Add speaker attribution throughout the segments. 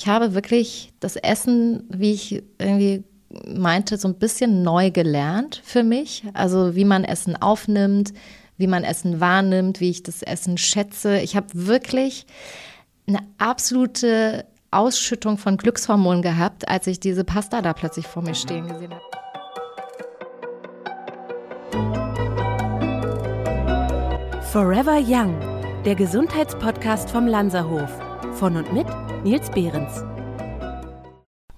Speaker 1: Ich habe wirklich das Essen, wie ich irgendwie meinte, so ein bisschen neu gelernt für mich. Also wie man Essen aufnimmt, wie man Essen wahrnimmt, wie ich das Essen schätze. Ich habe wirklich eine absolute Ausschüttung von Glückshormonen gehabt, als ich diese Pasta da plötzlich vor mir stehen gesehen habe.
Speaker 2: Forever Young, der Gesundheitspodcast vom Lanzerhof. Von und mit Nils Behrens.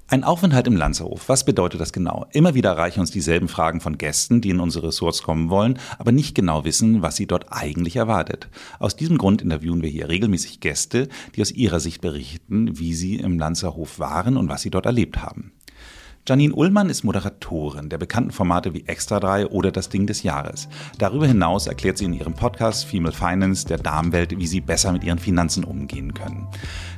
Speaker 3: Ein Aufenthalt im Lanzerhof, was bedeutet das genau? Immer wieder erreichen uns dieselben Fragen von Gästen, die in unsere Ressorts kommen wollen, aber nicht genau wissen, was sie dort eigentlich erwartet. Aus diesem Grund interviewen wir hier regelmäßig Gäste, die aus ihrer Sicht berichten, wie sie im Lanzerhof waren und was sie dort erlebt haben. Janine Ullmann ist Moderatorin der bekannten Formate wie Extra 3 oder Das Ding des Jahres. Darüber hinaus erklärt sie in ihrem Podcast Female Finance der Damenwelt, wie sie besser mit ihren Finanzen umgehen können.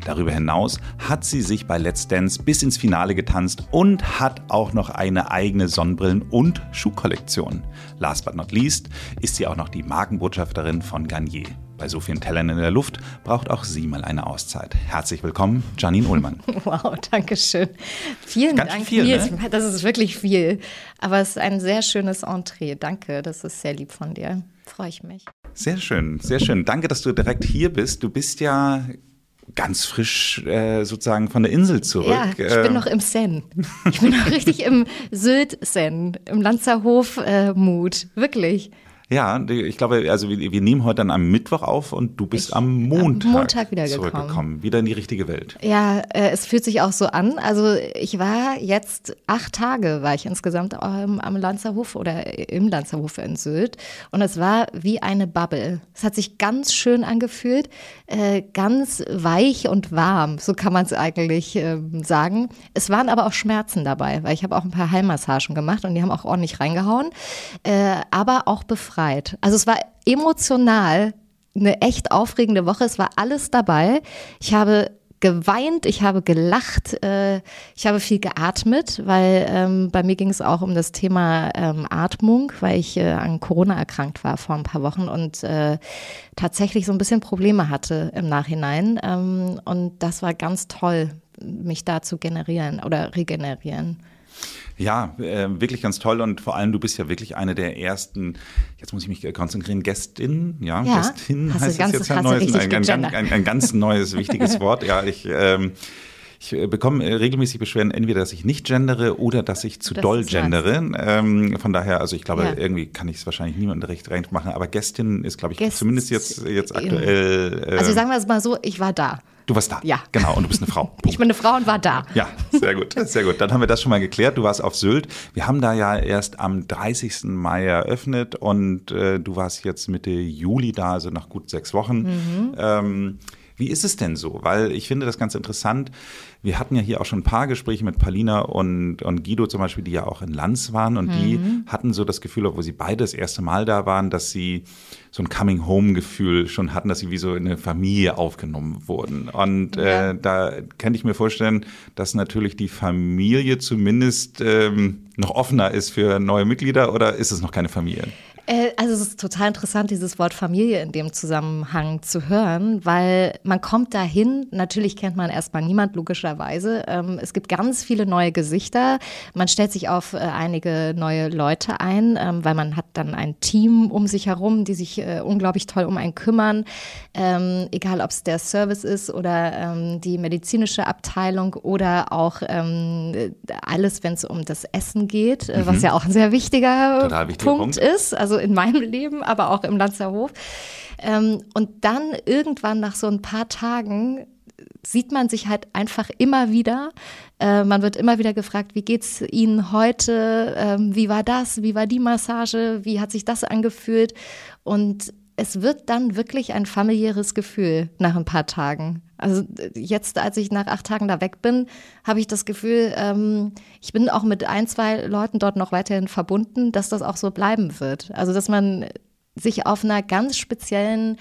Speaker 3: Darüber hinaus hat sie sich bei Let's Dance bis ins Finale getanzt und hat auch noch eine eigene Sonnenbrillen- und Schuhkollektion. Last but not least ist sie auch noch die Markenbotschafterin von Garnier. Bei so vielen Tellern in der Luft braucht auch sie mal eine Auszeit. Herzlich willkommen, Janine Ullmann.
Speaker 1: Wow, danke schön. Vielen
Speaker 3: Ganz
Speaker 1: Dank.
Speaker 3: viel, ne?
Speaker 1: Das ist wirklich viel. Aber es ist ein sehr schönes Entree. Danke, das ist sehr lieb von dir. Freue ich mich.
Speaker 3: Sehr schön, sehr schön. Danke, dass du direkt hier bist. Du bist ja ganz frisch äh, sozusagen von der Insel zurück.
Speaker 1: Ja, ich bin
Speaker 3: Ähm,
Speaker 1: noch im Sen. Ich bin noch richtig im Sylt-Sen, im Lanzerhof-Mut. Wirklich.
Speaker 3: Ja, ich glaube, also wir, wir nehmen heute dann am Mittwoch auf und du bist am Montag,
Speaker 1: Montag wiedergekommen.
Speaker 3: zurückgekommen, wieder in die richtige Welt.
Speaker 1: Ja, äh, es fühlt sich auch so an. Also ich war jetzt acht Tage, war ich insgesamt ähm, am Lanzerhof oder im Lanzerhof in Sylt. Und es war wie eine Bubble. Es hat sich ganz schön angefühlt, äh, ganz weich und warm, so kann man es eigentlich ähm, sagen. Es waren aber auch Schmerzen dabei, weil ich habe auch ein paar Heilmassagen gemacht und die haben auch ordentlich reingehauen, äh, aber auch befreit. Also es war emotional eine echt aufregende Woche. Es war alles dabei. Ich habe geweint, ich habe gelacht, äh, ich habe viel geatmet, weil ähm, bei mir ging es auch um das Thema ähm, Atmung, weil ich äh, an Corona erkrankt war vor ein paar Wochen und äh, tatsächlich so ein bisschen Probleme hatte im Nachhinein. Ähm, und das war ganz toll, mich da zu generieren oder regenerieren.
Speaker 3: Ja, äh, wirklich ganz toll und vor allem du bist ja wirklich eine der ersten, jetzt muss ich mich konzentrieren, Gästin, ja,
Speaker 1: Ja,
Speaker 3: Gästin heißt
Speaker 1: ganz-
Speaker 3: jetzt ja neues, ein, ein, ein, ein, ganz neues, wichtiges Wort. Ja, ich, ähm, ich äh, bekomme äh, regelmäßig Beschwerden, entweder, dass ich nicht gendere oder dass ich zu
Speaker 1: Dass
Speaker 3: doll gendere. Ähm, von daher, also ich glaube,
Speaker 1: Ja.
Speaker 3: irgendwie kann ich es wahrscheinlich niemandem recht recht machen, aber Gästin ist, glaube ich,
Speaker 1: Gästin.
Speaker 3: zumindest jetzt, jetzt aktuell. Äh,
Speaker 1: Also sagen wir es mal so, ich war da.
Speaker 3: Du warst da.
Speaker 1: Ja.
Speaker 3: Genau, und du bist eine Frau.
Speaker 1: Ich bin eine Frau und war da.
Speaker 3: Ja, sehr gut, sehr gut. Dann haben wir das schon mal geklärt. Du warst auf Sylt. Wir haben da ja erst am 30. Mai eröffnet und äh, du warst jetzt Mitte Juli da, also nach gut sechs Wochen. Ähm, wie ist es denn so? Weil ich finde das ganz interessant. Wir hatten ja hier auch schon ein paar Gespräche mit Palina und, und Guido zum Beispiel, die ja auch in Lanz waren und die hatten so das Gefühl, obwohl sie beide das erste Mal da waren, dass sie so ein Coming-Home-Gefühl schon hatten, dass sie wie so in eine Familie aufgenommen wurden. Und
Speaker 1: Ja.
Speaker 3: äh, da kann ich mir vorstellen, dass natürlich die Familie zumindest ähm, noch offener ist für neue Mitglieder oder ist es noch keine Familie?
Speaker 1: Äh, Also es ist total interessant, dieses Wort Familie in dem Zusammenhang zu hören, weil man kommt dahin, natürlich kennt man erstmal niemand, logischerweise. Ähm, Es gibt ganz viele neue Gesichter. Man stellt sich auf äh, einige neue Leute ein, ähm, weil man hat dann ein Team um sich herum, die sich äh, unglaublich toll um einen kümmern. Ähm, Egal, ob es der Service ist oder die medizinische Abteilung oder auch alles, wenn es um das Essen geht, äh, was ja auch ein sehr wichtiger
Speaker 3: wichtiger
Speaker 1: Punkt
Speaker 3: Punkt.
Speaker 1: ist, also in meinem Leben, aber auch im Lanzerhof. Ähm, und dann irgendwann nach so ein paar Tagen sieht man sich halt einfach immer wieder. Äh, man wird immer wieder gefragt, wie geht's Ihnen heute? Ähm, wie war das? Wie war die Massage? Wie hat sich das angefühlt? Und es wird dann wirklich ein familiäres Gefühl nach ein paar Tagen. Also jetzt, als ich nach acht Tagen da weg bin, habe ich das Gefühl, ähm, ich bin auch mit ein, zwei Leuten dort noch weiterhin verbunden, dass das auch so bleiben wird. Also dass man sich auf einer ganz speziellen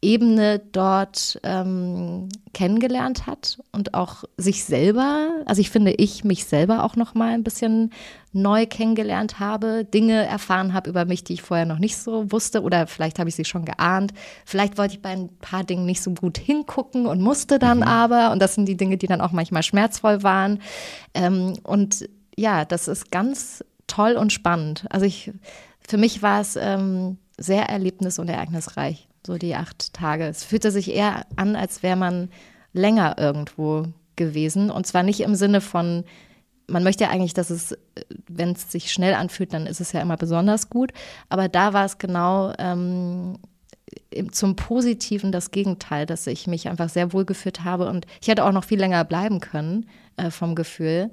Speaker 1: Ebene dort ähm, kennengelernt hat und auch sich selber, also ich finde, ich mich selber auch noch mal ein bisschen neu kennengelernt habe, Dinge erfahren habe über mich, die ich vorher noch nicht so wusste oder vielleicht habe ich sie schon geahnt. Vielleicht wollte ich bei ein paar Dingen nicht so gut hingucken und musste dann mhm. aber und das sind die Dinge, die dann auch manchmal schmerzvoll waren. Ähm, und ja, das ist ganz toll und spannend. Also ich, für mich war es ähm, sehr erlebnis- und ereignisreich so die acht Tage. Es fühlte sich eher an, als wäre man länger irgendwo gewesen. Und zwar nicht im Sinne von, man möchte ja eigentlich, dass es, wenn es sich schnell anfühlt, dann ist es ja immer besonders gut. Aber da war es genau ähm, zum Positiven das Gegenteil, dass ich mich einfach sehr wohl gefühlt habe. Und ich hätte auch noch viel länger bleiben können äh, vom Gefühl.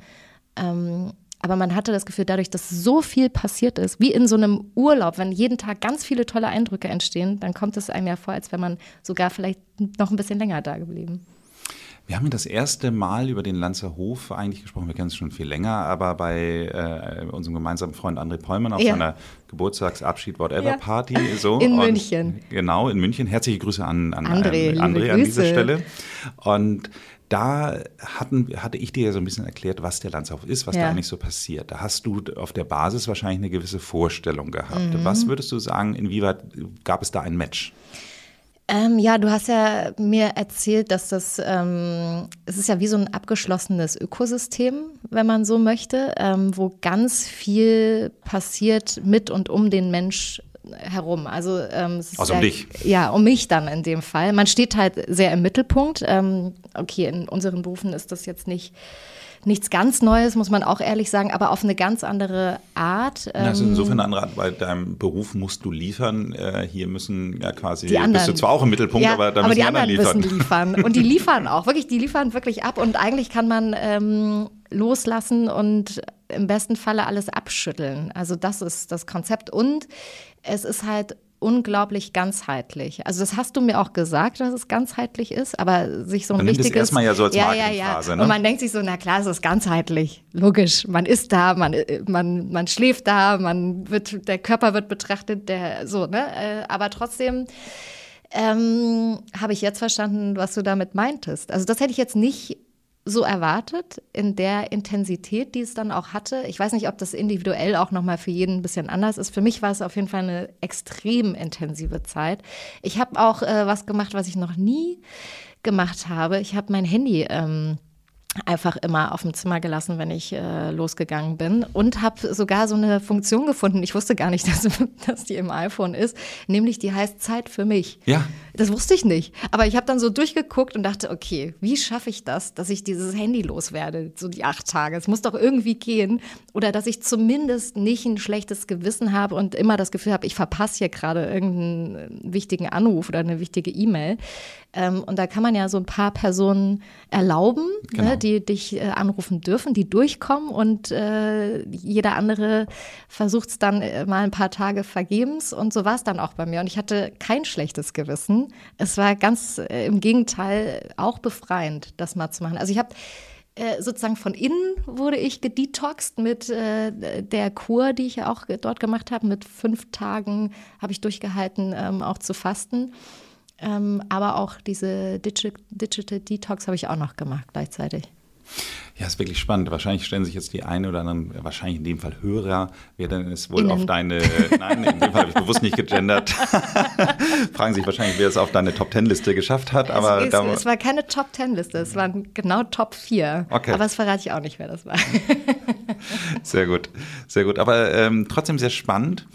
Speaker 1: Ähm, aber man hatte das Gefühl, dadurch, dass so viel passiert ist, wie in so einem Urlaub, wenn jeden Tag ganz viele tolle Eindrücke entstehen, dann kommt es einem ja vor, als wäre man sogar vielleicht noch ein bisschen länger da geblieben.
Speaker 3: Wir haben ja das erste Mal über den Lanzer Hof eigentlich gesprochen. Wir kennen es schon viel länger, aber bei äh, unserem gemeinsamen Freund André Pollmann auf ja. seiner Geburtstagsabschied Whatever ja. Party. So.
Speaker 1: In Und, München.
Speaker 3: Genau, in München. Herzliche Grüße an, an
Speaker 1: André,
Speaker 3: ähm, André an dieser Stelle. Und da hatten, hatte ich dir ja so ein bisschen erklärt, was der Landsauf ist, was ja. da eigentlich so passiert. Da hast du auf der Basis wahrscheinlich eine gewisse Vorstellung gehabt. Mhm. Was würdest du sagen, inwieweit gab es da ein Match?
Speaker 1: Ähm, ja, du hast ja mir erzählt, dass das, ähm, es ist ja wie so ein abgeschlossenes Ökosystem, wenn man so möchte, ähm, wo ganz viel passiert mit und um den Mensch herum. Also, ähm,
Speaker 3: also um
Speaker 1: ja,
Speaker 3: dich.
Speaker 1: Ja, um mich dann in dem Fall. Man steht halt sehr im Mittelpunkt. Ähm, okay, in unseren Berufen ist das jetzt nicht nichts ganz Neues, muss man auch ehrlich sagen, aber auf eine ganz andere Art.
Speaker 3: Ähm, also insofern eine andere Art, bei deinem Beruf musst du liefern. Äh, hier müssen ja quasi, die anderen, bist du zwar auch im Mittelpunkt,
Speaker 1: ja,
Speaker 3: aber da
Speaker 1: aber
Speaker 3: müssen
Speaker 1: die anderen,
Speaker 3: liefern.
Speaker 1: müssen liefern. Und die liefern auch, wirklich, die liefern wirklich ab. Und eigentlich kann man ähm, loslassen und im besten Falle alles abschütteln. Also das ist das Konzept. Und es ist halt unglaublich ganzheitlich. Also das hast du mir auch gesagt, dass es ganzheitlich ist, aber sich so ein
Speaker 3: man
Speaker 1: wichtiges...
Speaker 3: Das erstmal ja so als
Speaker 1: ja, ja, ja.
Speaker 3: Ne?
Speaker 1: Und man denkt sich so, na klar, es ist ganzheitlich. Logisch, man ist da, man, man, man schläft da, man wird, der Körper wird betrachtet, der so, ne? Äh, aber trotzdem ähm, habe ich jetzt verstanden, was du damit meintest. Also das hätte ich jetzt nicht so erwartet in der Intensität, die es dann auch hatte. Ich weiß nicht, ob das individuell auch nochmal für jeden ein bisschen anders ist. Für mich war es auf jeden Fall eine extrem intensive Zeit. Ich habe auch äh, was gemacht, was ich noch nie gemacht habe. Ich habe mein Handy ähm, einfach immer auf dem Zimmer gelassen, wenn ich äh, losgegangen bin und habe sogar so eine Funktion gefunden. Ich wusste gar nicht, dass, dass die im iPhone ist, nämlich die heißt Zeit für mich.
Speaker 3: Ja.
Speaker 1: Das wusste ich nicht. Aber ich habe dann so durchgeguckt und dachte, okay, wie schaffe ich das, dass ich dieses Handy loswerde, so die acht Tage? Es muss doch irgendwie gehen. Oder dass ich zumindest nicht ein schlechtes Gewissen habe und immer das Gefühl habe, ich verpasse hier gerade irgendeinen wichtigen Anruf oder eine wichtige E-Mail. Ähm, und da kann man ja so ein paar Personen erlauben, ne, genau. ne, die dich äh, anrufen dürfen, die durchkommen und äh, jeder andere versucht es dann äh, mal ein paar Tage vergebens und so war es dann auch bei mir. Und ich hatte kein schlechtes Gewissen. Es war ganz äh, im Gegenteil auch befreiend, das mal zu machen. Also ich habe äh, sozusagen von innen wurde ich gedetoxed mit äh, der Kur, die ich auch dort gemacht habe. Mit fünf Tagen habe ich durchgehalten, ähm, auch zu fasten. Ähm, aber auch diese Digi Digital Detox habe ich auch noch gemacht gleichzeitig.
Speaker 3: Ja, ist wirklich spannend. Wahrscheinlich stellen sich jetzt die eine oder anderen, wahrscheinlich in dem Fall Hörer, wer denn es wohl Innen. auf deine, nein, in dem Fall habe ich bewusst nicht gegendert, fragen sich wahrscheinlich, wer es auf deine Top-Ten-Liste geschafft hat. Aber
Speaker 1: es, es, es war keine Top-Ten-Liste, es waren genau Top 4. Okay. Aber das verrate ich auch nicht, wer das war.
Speaker 3: sehr gut, sehr gut. Aber ähm, trotzdem sehr spannend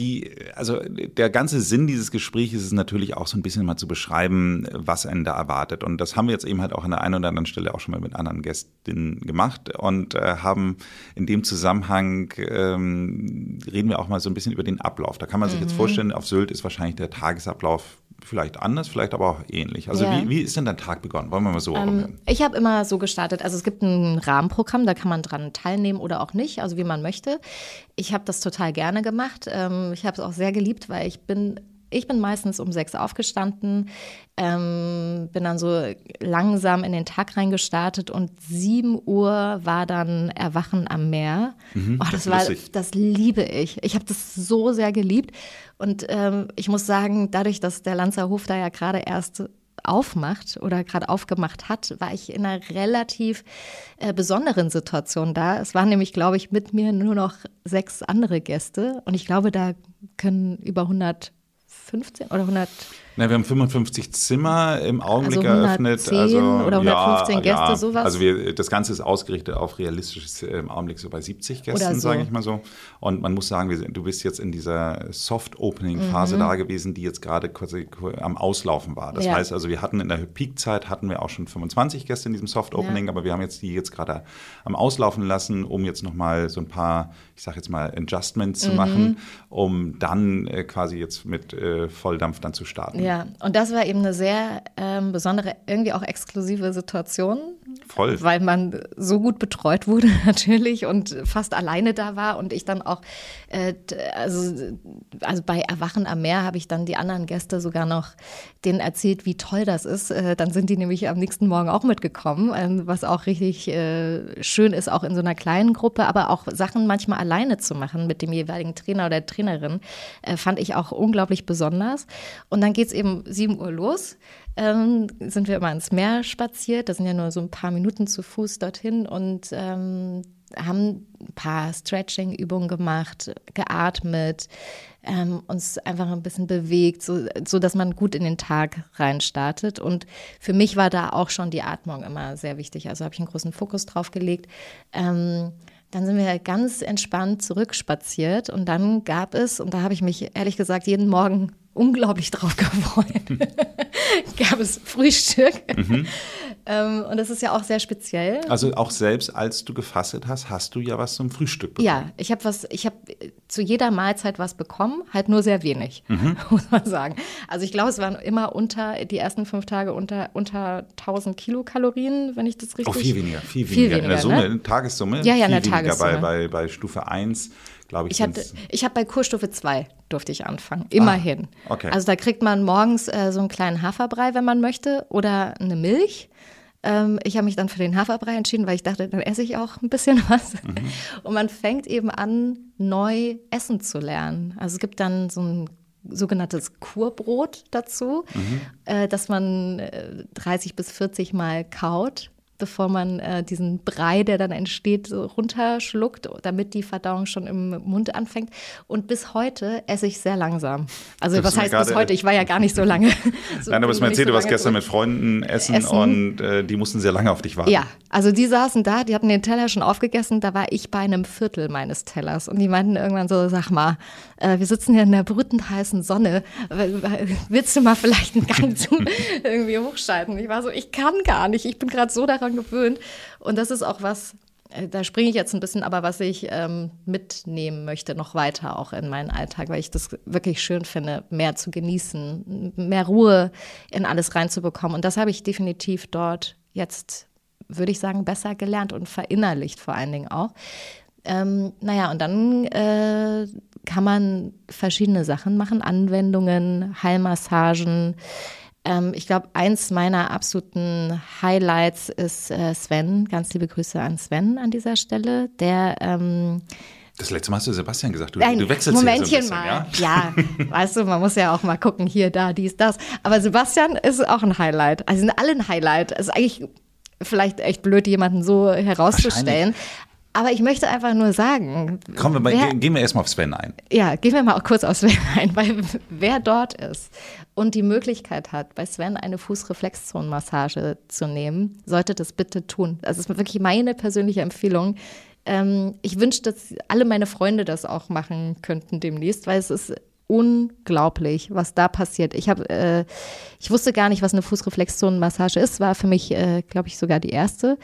Speaker 3: die, also der ganze Sinn dieses Gesprächs ist natürlich auch so ein bisschen mal zu beschreiben, was einen da erwartet. Und das haben wir jetzt eben halt auch an der einen oder anderen Stelle auch schon mal mit anderen Gästinnen gemacht und äh, haben in dem Zusammenhang ähm, reden wir auch mal so ein bisschen über den Ablauf. Da kann man sich mhm. jetzt vorstellen, auf Sylt ist wahrscheinlich der Tagesablauf vielleicht anders, vielleicht aber auch ähnlich. Also ja. wie, wie ist denn dein Tag begonnen? Wollen wir mal so ähm,
Speaker 1: Ich habe immer so gestartet. Also es gibt ein Rahmenprogramm, da kann man dran teilnehmen oder auch nicht, also wie man möchte. Ich habe das total gerne gemacht. Ähm, ich habe es auch sehr geliebt, weil ich bin ich bin meistens um sechs aufgestanden, ähm, bin dann so langsam in den Tag reingestartet und sieben Uhr war dann Erwachen am Meer. Mhm, oh, das, das war, das liebe ich. Ich habe das so sehr geliebt. Und ähm, ich muss sagen, dadurch, dass der Lanzerhof da ja gerade erst aufmacht oder gerade aufgemacht hat, war ich in einer relativ äh, besonderen Situation da. Es waren nämlich, glaube ich, mit mir nur noch sechs andere Gäste und ich glaube, da können über 115 oder 100
Speaker 3: na, wir haben 55 Zimmer im Augenblick also eröffnet.
Speaker 1: Also oder 115 ja, Gäste, ja. sowas.
Speaker 3: Also wir, das Ganze ist ausgerichtet auf realistisches äh, im Augenblick so bei 70 Gästen, so. sage ich mal so. Und man muss sagen, wir, du bist jetzt in dieser Soft-Opening-Phase mhm. da gewesen, die jetzt gerade quasi am Auslaufen war. Das ja. heißt also, wir hatten in der Peak-Zeit hatten wir auch schon 25 Gäste in diesem Soft-Opening, aber wir haben jetzt die jetzt gerade am Auslaufen lassen, um jetzt nochmal so ein paar, ich sage jetzt mal, Adjustments mhm. zu machen, um dann äh, quasi jetzt mit äh, Volldampf dann zu starten.
Speaker 1: Ja, und das war eben eine sehr ähm, besondere, irgendwie auch exklusive Situation.
Speaker 3: Voll.
Speaker 1: Weil man so gut betreut wurde natürlich und fast alleine da war und ich dann auch, äh, also, also bei Erwachen am Meer habe ich dann die anderen Gäste sogar noch denen erzählt, wie toll das ist. Äh, dann sind die nämlich am nächsten Morgen auch mitgekommen, äh, was auch richtig äh, schön ist, auch in so einer kleinen Gruppe, aber auch Sachen manchmal alleine zu machen mit dem jeweiligen Trainer oder Trainerin, äh, fand ich auch unglaublich besonders. Und dann geht es eben 7 Uhr los. Ähm, sind wir immer ins Meer spaziert. Das sind ja nur so ein paar Minuten zu Fuß dorthin und ähm, haben ein paar Stretching-Übungen gemacht, geatmet, ähm, uns einfach ein bisschen bewegt, so, so dass man gut in den Tag reinstartet. Und für mich war da auch schon die Atmung immer sehr wichtig. Also habe ich einen großen Fokus drauf gelegt. Ähm, dann sind wir ganz entspannt zurückspaziert und dann gab es, und da habe ich mich ehrlich gesagt jeden Morgen unglaublich drauf gefreut. Gab es Frühstück. Mhm. ähm, und das ist ja auch sehr speziell.
Speaker 3: Also auch selbst als du gefastet hast, hast du ja was zum Frühstück bekommen.
Speaker 1: Ja, ich habe was, ich habe zu jeder Mahlzeit was bekommen, halt nur sehr wenig, mhm. muss man sagen. Also ich glaube, es waren immer unter, die ersten fünf Tage unter, unter 1000 Kilokalorien, wenn ich das richtig. Oh,
Speaker 3: viel weniger, viel weniger. Viel weniger in der Summe, ne? in der Tagessumme.
Speaker 1: Ja, ja, in der Tagessumme.
Speaker 3: Bei, bei, bei Stufe 1 glaube ich.
Speaker 1: Ich, hatte, ich habe bei Kurstufe 2 durfte ich anfangen, immerhin.
Speaker 3: Ah, okay.
Speaker 1: Also da kriegt man morgens äh, so einen kleinen Haferbrei, wenn man möchte, oder eine Milch. Ähm, ich habe mich dann für den Haferbrei entschieden, weil ich dachte, dann esse ich auch ein bisschen was. Mhm. Und man fängt eben an, neu essen zu lernen. Also es gibt dann so ein sogenanntes Kurbrot dazu, mhm. äh, dass man äh, 30 bis 40 Mal kaut bevor man äh, diesen Brei, der dann entsteht, so runterschluckt, damit die Verdauung schon im Mund anfängt. Und bis heute esse ich sehr langsam. Also das was heißt bis heute? Ich war ja gar nicht so lange.
Speaker 3: so Nein, aber es erzählt, so du warst gestern mit Freunden essen, essen. und äh, die mussten sehr lange auf dich warten.
Speaker 1: Ja, also die saßen da, die hatten den Teller schon aufgegessen, da war ich bei einem Viertel meines Tellers. Und die meinten irgendwann so, sag mal, äh, wir sitzen hier in der brütend heißen Sonne. Willst du mal vielleicht einen Gang zu irgendwie hochschalten? Ich war so, ich kann gar nicht. Ich bin gerade so daran gewöhnt. Und das ist auch was, äh, da springe ich jetzt ein bisschen, aber was ich ähm, mitnehmen möchte, noch weiter auch in meinen Alltag, weil ich das wirklich schön finde, mehr zu genießen, mehr Ruhe in alles reinzubekommen. Und das habe ich definitiv dort jetzt, würde ich sagen, besser gelernt und verinnerlicht vor allen Dingen auch. Ähm, naja, und dann äh, kann man verschiedene Sachen machen, Anwendungen, Heilmassagen. Ähm, ich glaube, eins meiner absoluten Highlights ist äh, Sven. Ganz liebe Grüße an Sven an dieser Stelle, der ähm,
Speaker 3: das letzte Mal hast du Sebastian gesagt, du,
Speaker 1: Nein,
Speaker 3: du wechselst
Speaker 1: Momentchen
Speaker 3: hier so
Speaker 1: ein bisschen, mal. Ja? ja, weißt du, man muss ja auch mal gucken, hier, da, dies, das. Aber Sebastian ist auch ein Highlight. Also sind alle ein Highlight. Es ist eigentlich vielleicht echt blöd, jemanden so herauszustellen. Aber ich möchte einfach nur sagen.
Speaker 3: Kommen wir mal, wer, gehen wir erstmal auf Sven ein.
Speaker 1: Ja, gehen wir mal auch kurz auf Sven ein, weil wer dort ist und die Möglichkeit hat, bei Sven eine Fußreflexzonenmassage zu nehmen, sollte das bitte tun. Das ist wirklich meine persönliche Empfehlung. Ähm, ich wünsche, dass alle meine Freunde das auch machen könnten demnächst, weil es ist unglaublich, was da passiert. Ich habe, äh, ich wusste gar nicht, was eine Fußreflexzonenmassage ist. War für mich, äh, glaube ich, sogar die erste.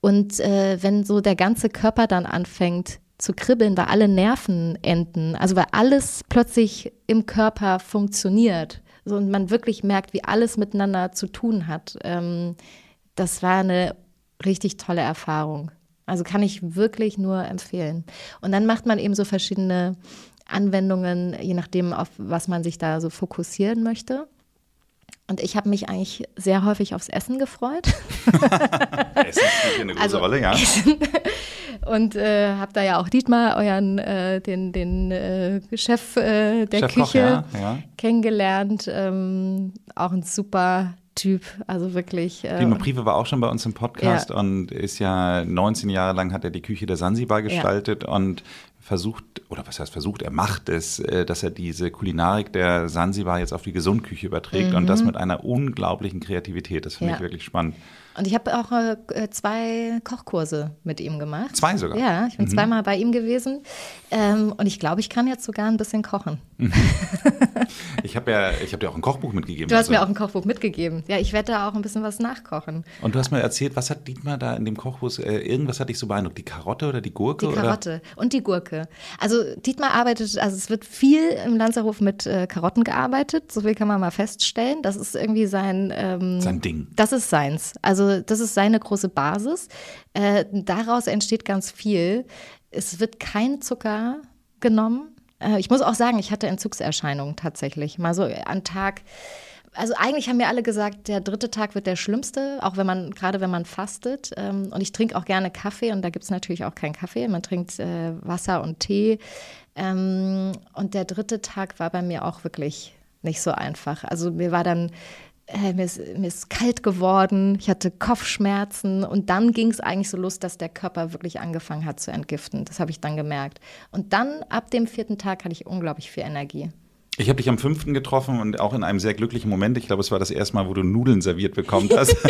Speaker 1: Und äh, wenn so der ganze Körper dann anfängt zu kribbeln, weil alle Nerven enden, also weil alles plötzlich im Körper funktioniert so, und man wirklich merkt, wie alles miteinander zu tun hat, ähm, das war eine richtig tolle Erfahrung. Also kann ich wirklich nur empfehlen. Und dann macht man eben so verschiedene Anwendungen, je nachdem, auf was man sich da so fokussieren möchte. Und ich habe mich eigentlich sehr häufig aufs Essen gefreut.
Speaker 3: Essen spielt eine große
Speaker 1: Also,
Speaker 3: Rolle, ja.
Speaker 1: Und äh, habe da ja auch Dietmar, euren, äh, den, den äh, Chef äh, der
Speaker 3: Chefkoch,
Speaker 1: Küche,
Speaker 3: ja, ja.
Speaker 1: kennengelernt. Ähm, auch ein super Typ, also wirklich. Äh,
Speaker 3: Dino Prive war auch schon bei uns im Podcast und ist ja 19 Jahre lang hat er die Küche der Sansibar gestaltet und versucht, oder was heißt versucht, er macht es, äh, dass er diese Kulinarik der Sansibar jetzt auf die Gesundküche überträgt und das mit einer unglaublichen Kreativität. Das finde
Speaker 1: Mhm. Ja.
Speaker 3: ich wirklich spannend.
Speaker 1: Und ich habe auch äh, zwei Kochkurse mit ihm gemacht.
Speaker 3: Zwei sogar?
Speaker 1: Ja, ich bin zweimal bei ihm gewesen. Ähm, und ich glaube, ich kann jetzt sogar ein bisschen kochen.
Speaker 3: Ich habe ja, ich habe dir auch ein Kochbuch mitgegeben.
Speaker 1: Du hast
Speaker 3: also-
Speaker 1: mir auch ein Kochbuch mitgegeben. Ja, ich werde da auch ein bisschen was nachkochen.
Speaker 3: Und du hast mir erzählt, was hat Dietmar da in dem Kochbuch, äh, irgendwas hat dich so beeindruckt? Die Karotte oder die Gurke?
Speaker 1: Die Karotte und die Gurke. Also Dietmar arbeitet, also es wird viel im Lanzerhof mit äh, Karotten gearbeitet, so viel kann man mal feststellen. Das ist irgendwie sein, ähm,
Speaker 3: Oder? Sein Ding.
Speaker 1: das ist seins. Also das ist seine große Basis. Äh, daraus entsteht ganz viel. Es wird kein Zucker genommen. Äh, ich muss auch sagen, ich hatte Entzugserscheinungen tatsächlich. Mal so an Tag. Also eigentlich haben mir alle gesagt, der dritte Tag wird der schlimmste, auch wenn man, gerade wenn man fastet. Ähm, und ich trinke auch gerne Kaffee und da gibt es natürlich auch keinen Kaffee. Man trinkt äh, Wasser und Tee. Ähm, und der dritte Tag war bei mir auch wirklich nicht so einfach. Also mir war dann, äh, mir, ist, mir ist kalt geworden, ich hatte Kopfschmerzen und dann ging es eigentlich so los, dass der Körper wirklich angefangen hat zu entgiften. Das habe ich dann gemerkt. Und dann ab dem vierten Tag hatte ich unglaublich viel Energie.
Speaker 3: Ich habe dich am fünften getroffen und auch in einem sehr glücklichen Moment. Ich glaube, es war das erste Mal, wo du Nudeln serviert bekommen hast.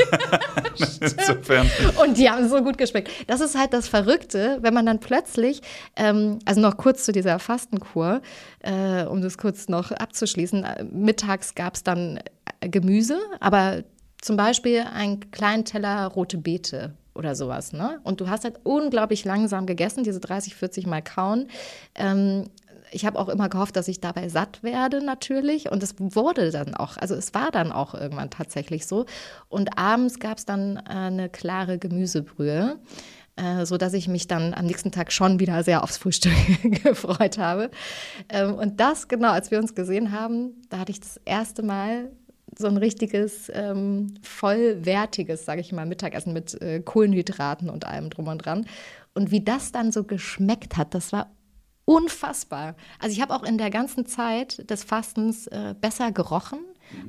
Speaker 3: Insofern.
Speaker 1: Und die haben so gut geschmeckt. Das ist halt das Verrückte, wenn man dann plötzlich, ähm, also noch kurz zu dieser Fastenkur, äh, um das kurz noch abzuschließen, äh, mittags gab es dann äh, Gemüse, aber zum Beispiel einen kleinen Teller rote Beete oder sowas. Ne? Und du hast halt unglaublich langsam gegessen, diese 30, 40 Mal kauen. Ähm, ich habe auch immer gehofft, dass ich dabei satt werde natürlich. Und es wurde dann auch, also es war dann auch irgendwann tatsächlich so. Und abends gab es dann äh, eine klare Gemüsebrühe, äh, so dass ich mich dann am nächsten Tag schon wieder sehr aufs Frühstück gefreut habe. Ähm, und das genau, als wir uns gesehen haben, da hatte ich das erste Mal so ein richtiges ähm, vollwertiges, sage ich mal, Mittagessen mit äh, Kohlenhydraten und allem drum und dran. Und wie das dann so geschmeckt hat, das war unfassbar. Also ich habe auch in der ganzen Zeit des Fastens äh, besser gerochen.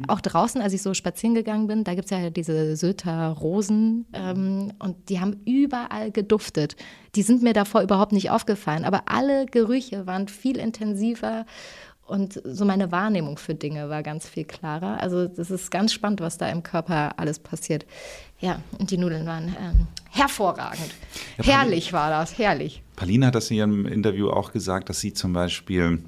Speaker 1: Auch draußen, als ich so spazieren gegangen bin, da gibt es ja diese Söter Rosen ähm, und die haben überall geduftet. Die sind mir davor überhaupt nicht aufgefallen, aber alle Gerüche waren viel intensiver und so meine Wahrnehmung für Dinge war ganz viel klarer. Also das ist ganz spannend, was da im Körper alles passiert. Ja, und die Nudeln waren ähm, hervorragend. herrlich war das, herrlich.
Speaker 3: Paulina hat das in ihrem Interview auch gesagt, dass sie zum Beispiel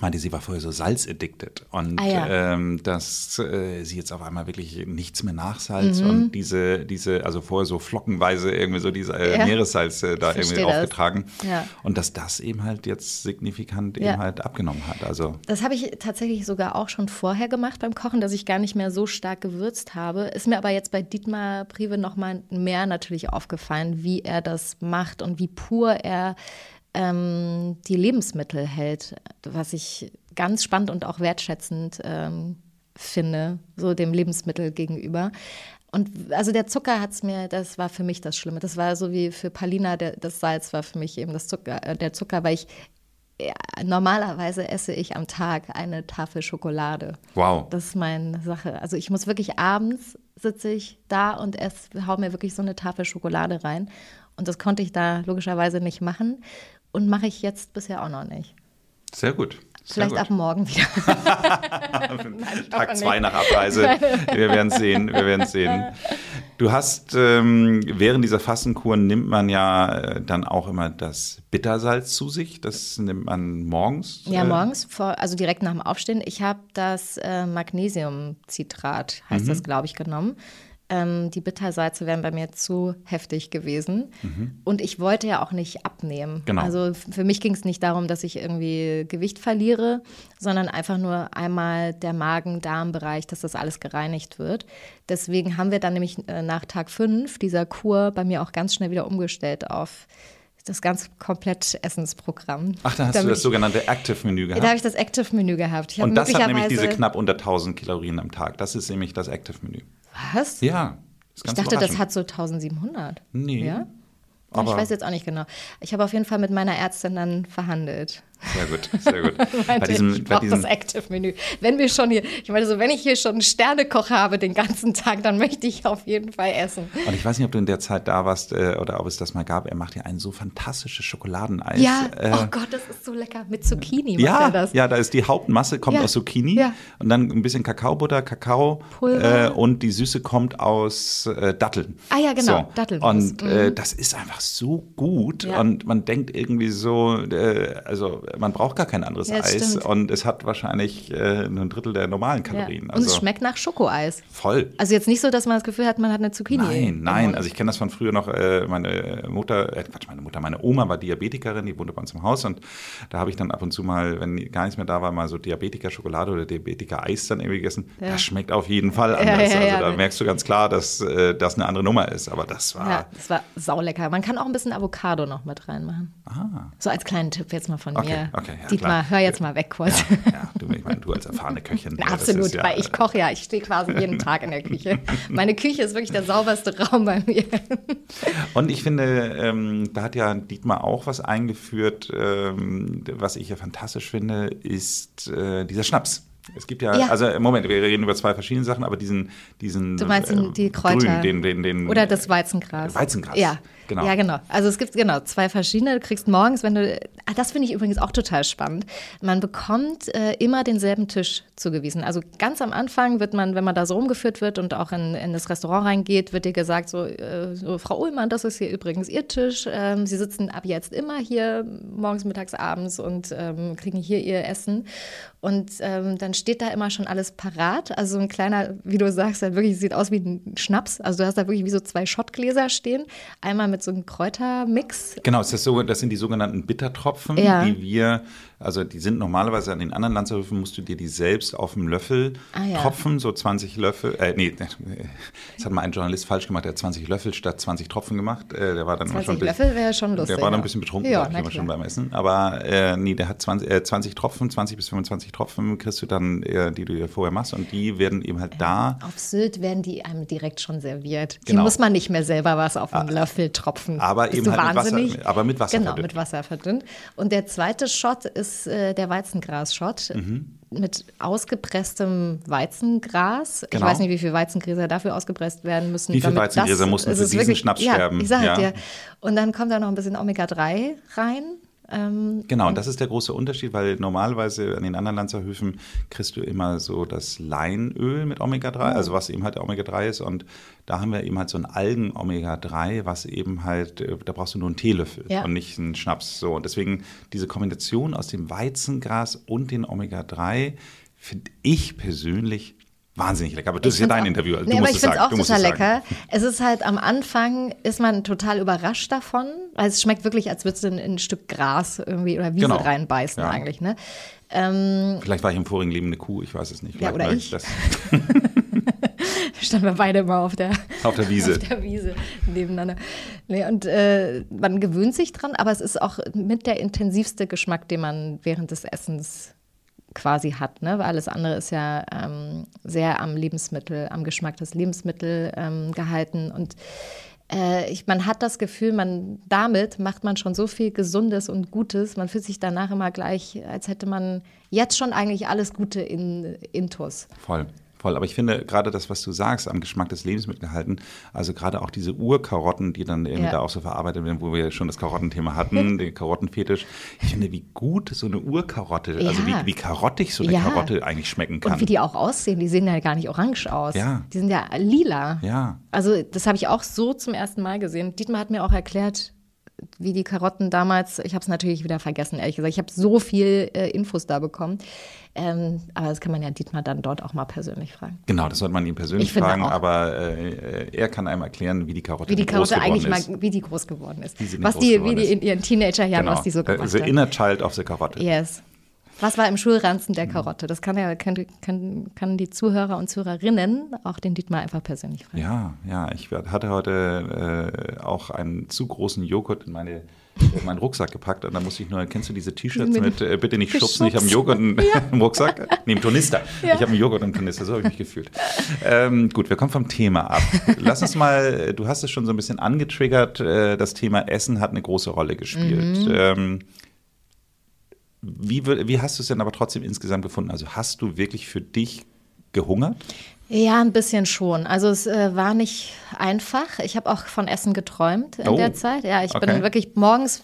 Speaker 3: meinte, sie war vorher so salzaddicted und
Speaker 1: Ah, ja.
Speaker 3: ähm, dass äh, sie jetzt auf einmal wirklich nichts mehr nachsalz
Speaker 1: Mhm.
Speaker 3: und diese, diese, also vorher so flockenweise irgendwie so diese äh,
Speaker 1: Ja.
Speaker 3: Meeressalz äh, da irgendwie
Speaker 1: das.
Speaker 3: aufgetragen
Speaker 1: Ja.
Speaker 3: und dass das eben halt jetzt signifikant eben halt abgenommen hat. Also
Speaker 1: Das habe ich tatsächlich sogar auch schon vorher gemacht beim Kochen, dass ich gar nicht mehr so stark gewürzt habe. Ist mir aber jetzt bei Dietmar Prive noch mal mehr natürlich aufgefallen, wie er das macht und wie pur er ähm, die Lebensmittel hält, was ich ganz spannend und auch wertschätzend ähm, finde, so dem Lebensmittel gegenüber. Und also der Zucker hat es mir, das war für mich das Schlimme. Das war so wie für Palina, der, das Salz war für mich eben das Zucker, äh, der Zucker, weil ich ja, normalerweise esse ich am Tag eine Tafel Schokolade.
Speaker 3: wow.
Speaker 1: Das ist meine Sache. Also ich muss wirklich abends sitze ich da und esse, hau mir wirklich so eine Tafel Schokolade rein. Und das konnte ich da logischerweise nicht machen und mache ich jetzt bisher auch noch nicht.
Speaker 3: Sehr gut. Sehr
Speaker 1: Vielleicht
Speaker 3: gut.
Speaker 1: ab morgen wieder.
Speaker 3: Tag
Speaker 1: hoffe
Speaker 3: zwei nach Abreise. Wir werden sehen, wir werden sehen. Du hast ähm, während dieser Fastenkur nimmt man ja äh, dann auch immer das Bittersalz zu sich. Das nimmt man morgens.
Speaker 1: Ja,
Speaker 3: äh,
Speaker 1: morgens, vor, also direkt nach dem Aufstehen. Ich habe das äh, Magnesiumcitrat, heißt
Speaker 3: Mhm.
Speaker 1: das, glaube ich, genommen. Ähm, die Bittersalze wären bei mir zu heftig gewesen. Und ich wollte ja auch nicht abnehmen.
Speaker 3: Mhm. Genau.
Speaker 1: Also für mich ging es nicht darum, dass ich irgendwie Gewicht verliere, sondern einfach nur einmal der Magen-Darm-Bereich, dass das alles gereinigt wird. Deswegen haben wir dann nämlich äh, nach Tag 5 dieser Kur bei mir auch ganz schnell wieder umgestellt auf das ganz komplett Essensprogramm.
Speaker 3: Ach, da hast
Speaker 1: Damit
Speaker 3: du das sogenannte Active-Menü
Speaker 1: Da habe
Speaker 3: gehabt.
Speaker 1: ich das Active-Menü gehabt. Ich
Speaker 3: Und das hat nämlich diese knapp unter 1000 Kalorien am Tag. Das ist nämlich das Active-Menü.
Speaker 1: Was?
Speaker 3: Ja.
Speaker 1: Ich dachte, das hat so 1700.
Speaker 3: Nee.
Speaker 1: Ja?
Speaker 3: Aber
Speaker 1: ich weiß jetzt auch nicht genau. Ich habe auf jeden Fall mit meiner Ärztin dann verhandelt.
Speaker 3: Sehr gut, sehr gut. bei diesem,
Speaker 1: ich
Speaker 3: bei
Speaker 1: brauche das
Speaker 3: diesem,
Speaker 1: Active-Menü. Wenn wir schon hier, ich meine, so, wenn ich hier schon einen Sternekoch habe den ganzen Tag, dann möchte ich auf jeden Fall essen.
Speaker 3: und ich weiß nicht, ob du in der Zeit da warst äh, oder ob es das mal gab. Er macht ja ein so fantastisches Schokoladeneis.
Speaker 1: Ja,
Speaker 3: Äh,
Speaker 1: oh Gott, das ist so lecker. Mit Zucchini macht
Speaker 3: Ja,
Speaker 1: er das.
Speaker 3: ja, da ist die Hauptmasse kommt
Speaker 1: Ja,
Speaker 3: aus Zucchini
Speaker 1: ja.
Speaker 3: und dann ein bisschen Kakaobutter, Kakao äh, und die Süße kommt aus äh, Datteln.
Speaker 1: Ah ja, genau, Dattelmus.
Speaker 3: Und äh, das ist einfach so gut und man denkt irgendwie so, äh, also man braucht gar kein anderes
Speaker 1: Ja,
Speaker 3: Eis
Speaker 1: stimmt.
Speaker 3: und es hat wahrscheinlich äh, nur ein Drittel der normalen
Speaker 1: Ja.
Speaker 3: Kalorien.
Speaker 1: Und
Speaker 3: Also
Speaker 1: es schmeckt nach Schokoeis.
Speaker 3: voll.
Speaker 1: Also jetzt nicht so, dass man das Gefühl hat, man hat eine Zucchini.
Speaker 3: Nein, nein. Also ich kenne das von früher noch. Äh, meine Mutter, äh, Quatsch, meine Mutter, meine Oma war Diabetikerin, die wohnte bei uns im Haus und da habe ich dann ab und zu mal, wenn gar nichts mehr da war, mal so Diabetiker-Schokolade oder Diabetiker-Eis dann irgendwie gegessen.
Speaker 1: Ja.
Speaker 3: Das schmeckt auf jeden Fall anders.
Speaker 1: ja, ja.
Speaker 3: also da merkst du ganz klar, dass äh, das eine andere Nummer ist. Aber das war.
Speaker 1: Ja, das war saulecker. Man kann auch ein bisschen Avocado noch mit reinmachen.
Speaker 3: Ah.
Speaker 1: So als kleinen Tipp jetzt mal von
Speaker 3: Okay,
Speaker 1: mir.
Speaker 3: Okay, ja,
Speaker 1: Dietmar,
Speaker 3: klar.
Speaker 1: hör jetzt mal weg kurz.
Speaker 3: Ja, du, ich meine, du als erfahrene Köchin. ja, das
Speaker 1: Absolut,
Speaker 3: ist ja-
Speaker 1: weil ich koche ja. Ich stehe quasi jeden Tag in der Küche. Meine Küche ist wirklich der sauberste Raum bei mir.
Speaker 3: Und ich finde, ähm, da hat ja Dietmar auch was eingeführt, ähm, was ich ja fantastisch finde, ist äh, dieser Schnaps. Es gibt ja,
Speaker 1: Ja.
Speaker 3: also im Moment, wir reden über zwei verschiedene Sachen, aber diesen, diesen
Speaker 1: Du meinst
Speaker 3: äh,
Speaker 1: die Kräuter?
Speaker 3: Grün, den, den, den,
Speaker 1: Oder das Weizengras.
Speaker 3: Weizengras,
Speaker 1: Ja,
Speaker 3: genau.
Speaker 1: Ja, genau. Also es gibt genau zwei verschiedene. Du kriegst morgens, wenn du, ah, das finde ich übrigens auch total spannend. Man bekommt äh, immer denselben Tisch zugewiesen. Also ganz am Anfang wird man, wenn man da so rumgeführt wird und auch in, in das Restaurant reingeht, wird dir gesagt so, äh, so Frau Ullmann, das ist hier übrigens Ihr Tisch. Ähm, Sie sitzen ab jetzt immer hier morgens, mittags, abends und ähm, kriegen hier Ihr Essen. Und ähm, dann steht da immer schon alles parat. Also so ein kleiner, wie du sagst, halt wirklich sieht aus wie ein Schnaps. Also du hast da wirklich wie so zwei Schottgläser stehen. Einmal mit so einem Kräutermix.
Speaker 3: Genau, ist so, das sind die sogenannten Bittertropfen,
Speaker 1: Ja.
Speaker 3: die wir, also die sind normalerweise an den anderen Landshöfen, musst du dir die selbst auf dem Löffel
Speaker 1: Ah, ja.
Speaker 3: tropfen, so 20 Löffel, äh, nee, das hat mal ein Journalist falsch gemacht, der hat 20 Löffel statt 20 Tropfen gemacht, äh, der war dann immer
Speaker 1: 20
Speaker 3: schon ein bisschen-
Speaker 1: Löffel wäre schon lustig.
Speaker 3: Der war dann ein bisschen betrunken,
Speaker 1: Ja, na
Speaker 3: immer schon beim Essen. Aber äh, nee, der hat 20, äh, 20 Tropfen, 20 bis 25 Tropfen kriegst du dann, äh, die du dir vorher machst. Und die werden eben halt da.
Speaker 1: Auf Sylt werden die einem direkt schon serviert. Die
Speaker 3: Genau.
Speaker 1: muss man nicht mehr selber was auf den Löffel tropfen.
Speaker 3: aber
Speaker 1: Bist
Speaker 3: eben halt mit Wasser-
Speaker 1: wahnsinnig?
Speaker 3: aber mit Wasser
Speaker 1: Genau,
Speaker 3: verdünnt.
Speaker 1: mit Wasser verdünnt. Und der zweite Shot ist äh, der Weizengras-Shot.
Speaker 3: Mhm.
Speaker 1: Mit ausgepresstem Weizengras.
Speaker 3: Genau.
Speaker 1: Ich weiß nicht, wie viele Weizengräser dafür ausgepresst werden müssen.
Speaker 3: Wie viele Weizengräser mussten für
Speaker 1: ist
Speaker 3: diesen Schnaps
Speaker 1: ja,
Speaker 3: sterben?
Speaker 1: Ich sage
Speaker 3: Ja.
Speaker 1: dir. Und dann kommt da noch ein bisschen Omega-3 rein. Ähm,
Speaker 3: Genau, und das ist der große Unterschied, weil normalerweise an den anderen Lanzerhöfen kriegst du immer so das Leinöl mit Omega-3,
Speaker 1: Oh.
Speaker 3: also was eben halt Omega-3 ist. Und da haben wir eben halt so ein Algen-Omega-3, was eben halt, äh, da brauchst du nur einen Teelöffel
Speaker 1: Ja.
Speaker 3: und nicht einen Schnaps. So, und deswegen diese Kombination aus dem Weizengras und den Omega-3 finde ich persönlich wahnsinnig lecker. Aber das ist ja dein
Speaker 1: auch-
Speaker 3: Interview. Also
Speaker 1: nee,
Speaker 3: du
Speaker 1: aber
Speaker 3: musst
Speaker 1: ich finde es auch total
Speaker 3: es
Speaker 1: lecker. Es ist halt am Anfang ist man total überrascht davon, weil es schmeckt wirklich, als würdest du in, in ein Stück Gras irgendwie oder Wiese
Speaker 3: Genau.
Speaker 1: reinbeißen
Speaker 3: Ja.
Speaker 1: eigentlich. Ne? Ähm,
Speaker 3: Vielleicht war ich im vorigen Leben eine Kuh, ich weiß es nicht.
Speaker 1: Ja,
Speaker 3: Vielleicht
Speaker 1: oder
Speaker 3: war
Speaker 1: ich.
Speaker 3: Das
Speaker 1: standen wir beide immer auf der,
Speaker 3: auf der Wiese.
Speaker 1: auf der Wiese nebeneinander. Nee, und äh, man gewöhnt sich dran, aber es ist auch mit der intensivste Geschmack, den man während des Essens quasi hat, ne? Weil alles andere ist ja ähm, sehr am Lebensmittel, am Geschmack des Lebensmittels ähm, gehalten und äh, ich, man hat das Gefühl, man damit macht man schon so viel Gesundes und Gutes. Man fühlt sich danach immer gleich, als hätte man jetzt schon eigentlich alles Gute in Intus.
Speaker 3: Voll. Voll, aber ich finde gerade das, was du sagst, am Geschmack des Lebensmittels gehalten, also gerade auch diese Urkarotten, die dann irgendwie
Speaker 1: Ja.
Speaker 3: da auch so verarbeitet werden, wo wir schon das Karottenthema hatten, den Karottenfetisch. Ich finde, wie gut so eine Urkarotte, also
Speaker 1: Ja.
Speaker 3: wie, wie karottig so eine
Speaker 1: Ja.
Speaker 3: Karotte eigentlich schmecken kann.
Speaker 1: Und wie die auch aussehen, die sehen ja gar nicht orange aus.
Speaker 3: Ja.
Speaker 1: Die sind ja lila.
Speaker 3: Ja.
Speaker 1: Also das habe ich auch so zum ersten Mal gesehen. Dietmar hat mir auch erklärt, wie die Karotten damals, ich habe es natürlich wieder vergessen, ehrlich gesagt. Ich habe so viel äh, Infos da bekommen. Ähm, aber das kann man ja Dietmar dann dort auch mal persönlich fragen.
Speaker 3: Genau, das sollte man ihn persönlich fragen, aber äh, er kann einem erklären, wie die Karotte,
Speaker 1: Wie die
Speaker 3: groß
Speaker 1: Karotte
Speaker 3: geworden
Speaker 1: eigentlich
Speaker 3: ist.
Speaker 1: mal, wie die groß geworden ist.
Speaker 3: Wie
Speaker 1: was die, wie die in ihren Teenagerjahren,
Speaker 3: genau.
Speaker 1: was die so gemacht
Speaker 3: The
Speaker 1: hat.
Speaker 3: inner child of the Karotte.
Speaker 1: Yes. Was war im Schulranzen der Karotte? Das kann ja können, können, können die Zuhörer und Zuhörerinnen auch den Dietmar einfach persönlich fragen.
Speaker 3: Ja, ja, ich hatte heute äh, auch einen zu großen Joghurt in meine meinen Rucksack gepackt und da musste ich nur, kennst du diese T-Shirts mit, äh, bitte nicht schubsen, ich habe einen Joghurt ja. im Rucksack? Nee, im Tornister. Ja. Ich habe einen Joghurt im Tornister, so habe ich mich gefühlt. Ähm, gut, wir kommen vom Thema ab. Lass uns mal, du hast es schon so ein bisschen angetriggert, äh, das Thema Essen hat eine große Rolle gespielt. Mhm. Ähm, wie, wie hast du es denn aber trotzdem insgesamt gefunden? Also hast du wirklich für dich gehungert?
Speaker 1: Ja, ein bisschen schon. Also es äh, war nicht einfach. Ich habe auch von Essen geträumt in oh. der Zeit. Ja, ich okay. bin wirklich morgens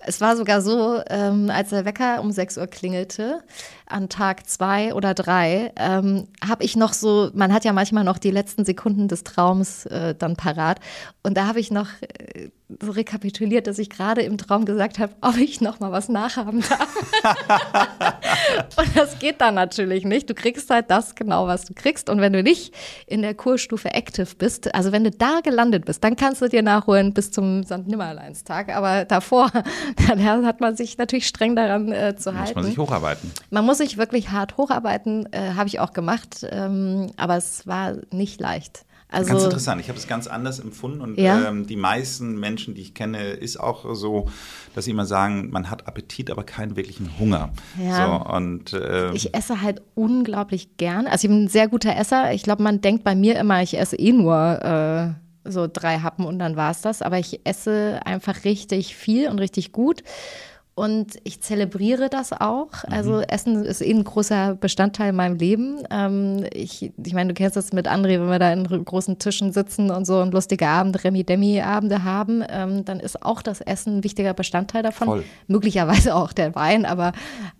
Speaker 1: es war sogar so, ähm, als der Wecker um 6 Uhr klingelte, an Tag zwei oder drei, ähm, habe ich noch so, man hat ja manchmal noch die letzten Sekunden des Traums äh, dann parat. Und da habe ich noch äh, so rekapituliert, dass ich gerade im Traum gesagt habe, ob ich noch mal was nachhaben darf. und das geht dann natürlich nicht. Du kriegst halt das genau, was du kriegst. Und wenn du nicht in der Kurstufe Active bist, also wenn du da gelandet bist, dann kannst du dir nachholen bis zum St. Nimmerleinstag. Aber davor, dann hat man sich natürlich streng daran äh, zu halten. Muss
Speaker 3: man sich hocharbeiten.
Speaker 1: Man muss sich wirklich hart hocharbeiten, äh, habe ich auch gemacht. Ähm, aber es war nicht leicht.
Speaker 3: Also, ganz interessant. Ich habe es ganz anders empfunden und ja? ähm, die meisten Menschen, die ich kenne, ist auch so, dass sie immer sagen, man hat Appetit, aber keinen wirklichen Hunger. Ja. So, und,
Speaker 1: äh, ich esse halt unglaublich gern. Also ich bin ein sehr guter Esser. Ich glaube, man denkt bei mir immer, ich esse eh nur äh, so drei Happen und dann war es das. Aber ich esse einfach richtig viel und richtig gut. Und ich zelebriere das auch. Mhm. Also Essen ist eh ein großer Bestandteil in meinem Leben. Ähm, ich, ich meine, du kennst das mit André, wenn wir da in großen Tischen sitzen und so und lustige Abende, Remi-Demi-Abende haben, ähm, dann ist auch das Essen ein wichtiger Bestandteil davon. Voll. Möglicherweise auch der Wein, aber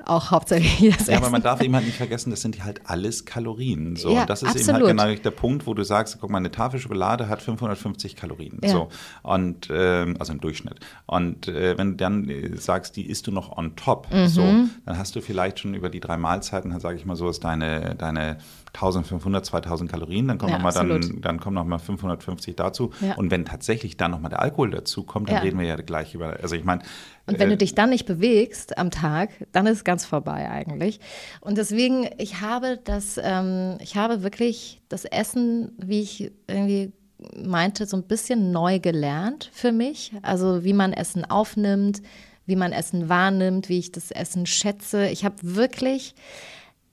Speaker 1: auch hauptsächlich das
Speaker 3: ja, Essen. aber man darf eben halt nicht vergessen, das sind halt alles Kalorien. So. Ja, und das ist absolut. eben halt genau der Punkt, wo du sagst, guck mal, eine Tafel Schokolade hat 550 Kalorien. Ja. So. Und, ähm, also im Durchschnitt. Und äh, wenn du dann äh, sagst, die isst du noch on top. Mhm. So, dann hast du vielleicht schon über die drei Mahlzeiten, sage ich mal so, ist deine, deine 1500, 2000 Kalorien, dann kommen ja, noch mal dann, dann kommen noch mal 550 dazu. Ja. Und wenn tatsächlich dann noch mal der Alkohol dazu kommt, dann ja. reden wir ja gleich über, also ich meine.
Speaker 1: Und wenn äh, du dich dann nicht bewegst am Tag, dann ist es ganz vorbei eigentlich. Und deswegen, ich habe das, ähm, ich habe wirklich das Essen, wie ich irgendwie meinte, so ein bisschen neu gelernt für mich. Also wie man Essen aufnimmt, wie man Essen wahrnimmt, wie ich das Essen schätze. Ich habe wirklich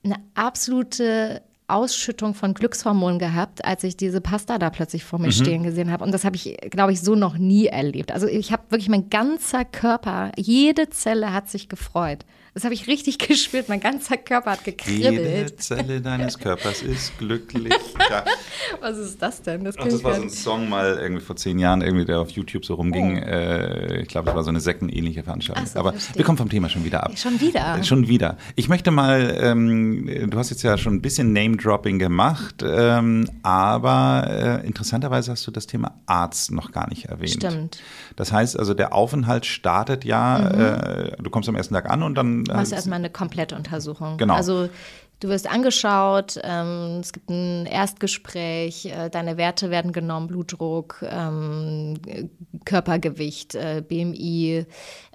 Speaker 1: eine absolute Ausschüttung von Glückshormonen gehabt, als ich diese Pasta da plötzlich vor mir mhm. stehen gesehen habe. Und das habe ich, glaube ich, so noch nie erlebt. Also ich habe wirklich mein ganzer Körper, jede Zelle hat sich gefreut. Das habe ich richtig gespürt. Mein ganzer Körper hat gekribbelt.
Speaker 3: Jede Zelle deines Körpers ist glücklich. Ja.
Speaker 1: Was ist das denn?
Speaker 3: Das, Ach, das war so ein Song mal irgendwie vor zehn Jahren, irgendwie, der auf YouTube so rumging. Oh. Äh, ich glaube, das war so eine sektenähnliche Veranstaltung. So, Aber verstehe. wir kommen vom Thema schon wieder ab.
Speaker 1: Schon wieder?
Speaker 3: Äh, schon wieder. Ich möchte mal, ähm, du hast jetzt ja schon ein bisschen Name-Dropping gemacht, ähm, aber äh, interessanterweise hast du das Thema Arzt noch gar nicht erwähnt.
Speaker 1: Stimmt.
Speaker 3: Das heißt also, der Aufenthalt startet ja, mhm. Äh, du kommst am ersten Tag an und dann
Speaker 1: Du machst erstmal eine komplette Untersuchung.
Speaker 3: Genau.
Speaker 1: Also Du wirst angeschaut, ähm, es gibt ein Erstgespräch, äh, deine Werte werden genommen, Blutdruck, ähm, Körpergewicht, äh, BMI.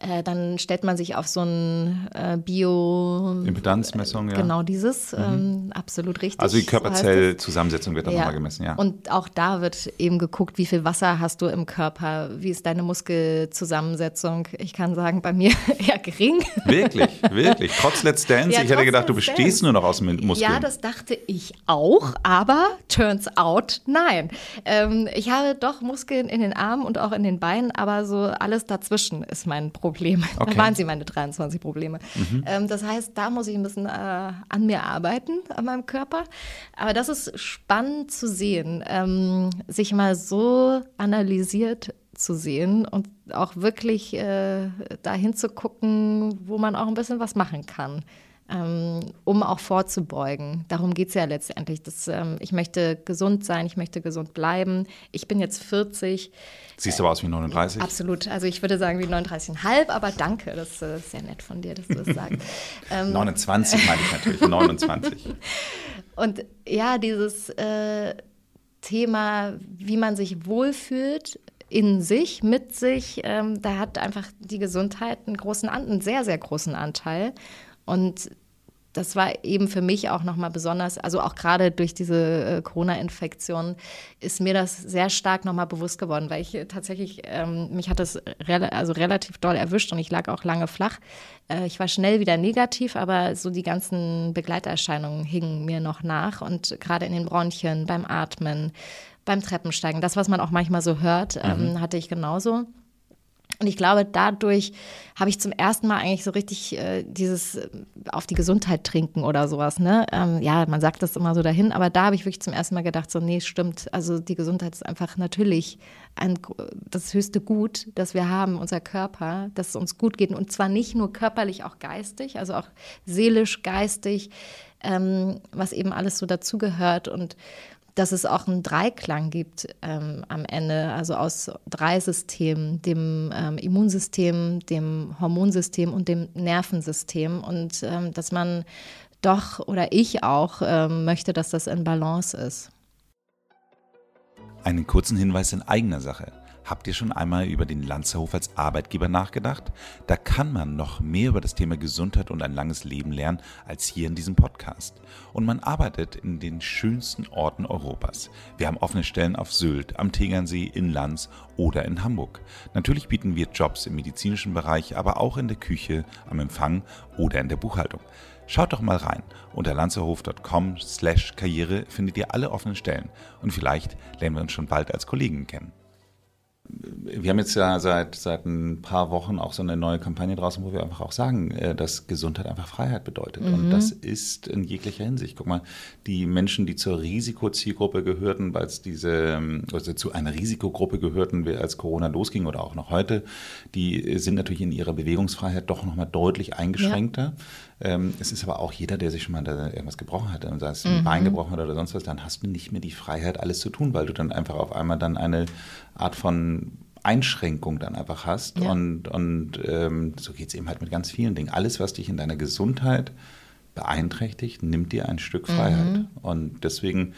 Speaker 1: Äh, dann stellt man sich auf so ein äh, Bio...
Speaker 3: Impedanzmessung, ja.
Speaker 1: Genau dieses, mhm. ähm, absolut richtig.
Speaker 3: Also die Körperzellzusammensetzung wird dann ja. nochmal gemessen, ja.
Speaker 1: Und auch da wird eben geguckt, wie viel Wasser hast du im Körper, wie ist deine Muskelzusammensetzung. Ich kann sagen, bei mir eher gering.
Speaker 3: Wirklich, wirklich. Trotz Let's Dance, ja, ich hätte gedacht, du bestehst nur noch aus Muskeln.
Speaker 1: Ja, das dachte ich auch, aber turns out, nein. Ähm, ich habe doch Muskeln in den Armen und auch in den Beinen, aber so alles dazwischen ist mein Problem. Okay. Da waren sie meine 23 Probleme. Mhm. Ähm, das heißt, da muss ich ein bisschen äh, an mir arbeiten, an meinem Körper. Aber das ist spannend zu sehen, ähm, sich mal so analysiert zu sehen und auch wirklich äh, dahin zu gucken, wo man auch ein bisschen was machen kann um auch vorzubeugen. Darum geht es ja letztendlich. Das, ähm, ich möchte gesund sein, ich möchte gesund bleiben. Ich bin jetzt 40.
Speaker 3: Siehst du aber aus wie 39?
Speaker 1: Absolut. Also ich würde sagen wie 39,5, aber danke, das äh, ist sehr nett von dir, dass du das sagst.
Speaker 3: Ähm, 29 meine ich natürlich, 29.
Speaker 1: Und ja, dieses äh, Thema, wie man sich wohlfühlt, in sich, mit sich, ähm, da hat einfach die Gesundheit einen großen, einen sehr, sehr großen Anteil. Und das war eben für mich auch nochmal besonders, also auch gerade durch diese äh, Corona-Infektion ist mir das sehr stark nochmal bewusst geworden, weil ich tatsächlich, ähm, mich hat das re also relativ doll erwischt und ich lag auch lange flach. Äh, ich war schnell wieder negativ, aber so die ganzen Begleiterscheinungen hingen mir noch nach und gerade in den Bronchien, beim Atmen, beim Treppensteigen, das, was man auch manchmal so hört, ähm, mhm. hatte ich genauso. Und ich glaube, dadurch habe ich zum ersten Mal eigentlich so richtig äh, dieses äh, auf die Gesundheit trinken oder sowas. Ne? Ähm, ja, man sagt das immer so dahin, aber da habe ich wirklich zum ersten Mal gedacht, so, nee, stimmt. Also die Gesundheit ist einfach natürlich ein, das höchste Gut, das wir haben, unser Körper, dass es uns gut geht. Und zwar nicht nur körperlich, auch geistig, also auch seelisch, geistig, ähm, was eben alles so dazugehört. Und dass es auch einen Dreiklang gibt ähm, am Ende, also aus drei Systemen, dem ähm, Immunsystem, dem Hormonsystem und dem Nervensystem und ähm, dass man doch oder ich auch ähm, möchte, dass das in Balance ist.
Speaker 3: Einen kurzen Hinweis in eigener Sache. Habt ihr schon einmal über den Lanzerhof als Arbeitgeber nachgedacht? Da kann man noch mehr über das Thema Gesundheit und ein langes Leben lernen als hier in diesem Podcast. Und man arbeitet in den schönsten Orten Europas. Wir haben offene Stellen auf Sylt, am Tegernsee, in Lanz oder in Hamburg. Natürlich bieten wir Jobs im medizinischen Bereich, aber auch in der Küche, am Empfang oder in der Buchhaltung. Schaut doch mal rein. Unter lanzerhof.com slash Karriere findet ihr alle offenen Stellen und vielleicht lernen wir uns schon bald als Kollegen kennen wir haben jetzt ja seit, seit ein paar Wochen auch so eine neue Kampagne draußen, wo wir einfach auch sagen, äh, dass Gesundheit einfach Freiheit bedeutet. Mhm. Und das ist in jeglicher Hinsicht. Guck mal, die Menschen, die zur Risikozielgruppe gehörten, weil es diese, also zu einer Risikogruppe gehörten, als Corona losging oder auch noch heute, die sind natürlich in ihrer Bewegungsfreiheit doch nochmal deutlich eingeschränkter. Ja. Ähm, es ist aber auch jeder, der sich schon mal da irgendwas gebrochen hat, sei es ein mhm. Bein gebrochen hat oder sonst was, dann hast du nicht mehr die Freiheit, alles zu tun, weil du dann einfach auf einmal dann eine Art von Einschränkung dann einfach hast. Ja. Und, und ähm, so geht es eben halt mit ganz vielen Dingen. Alles, was dich in deiner Gesundheit beeinträchtigt, nimmt dir ein Stück Freiheit. Mhm. Und deswegen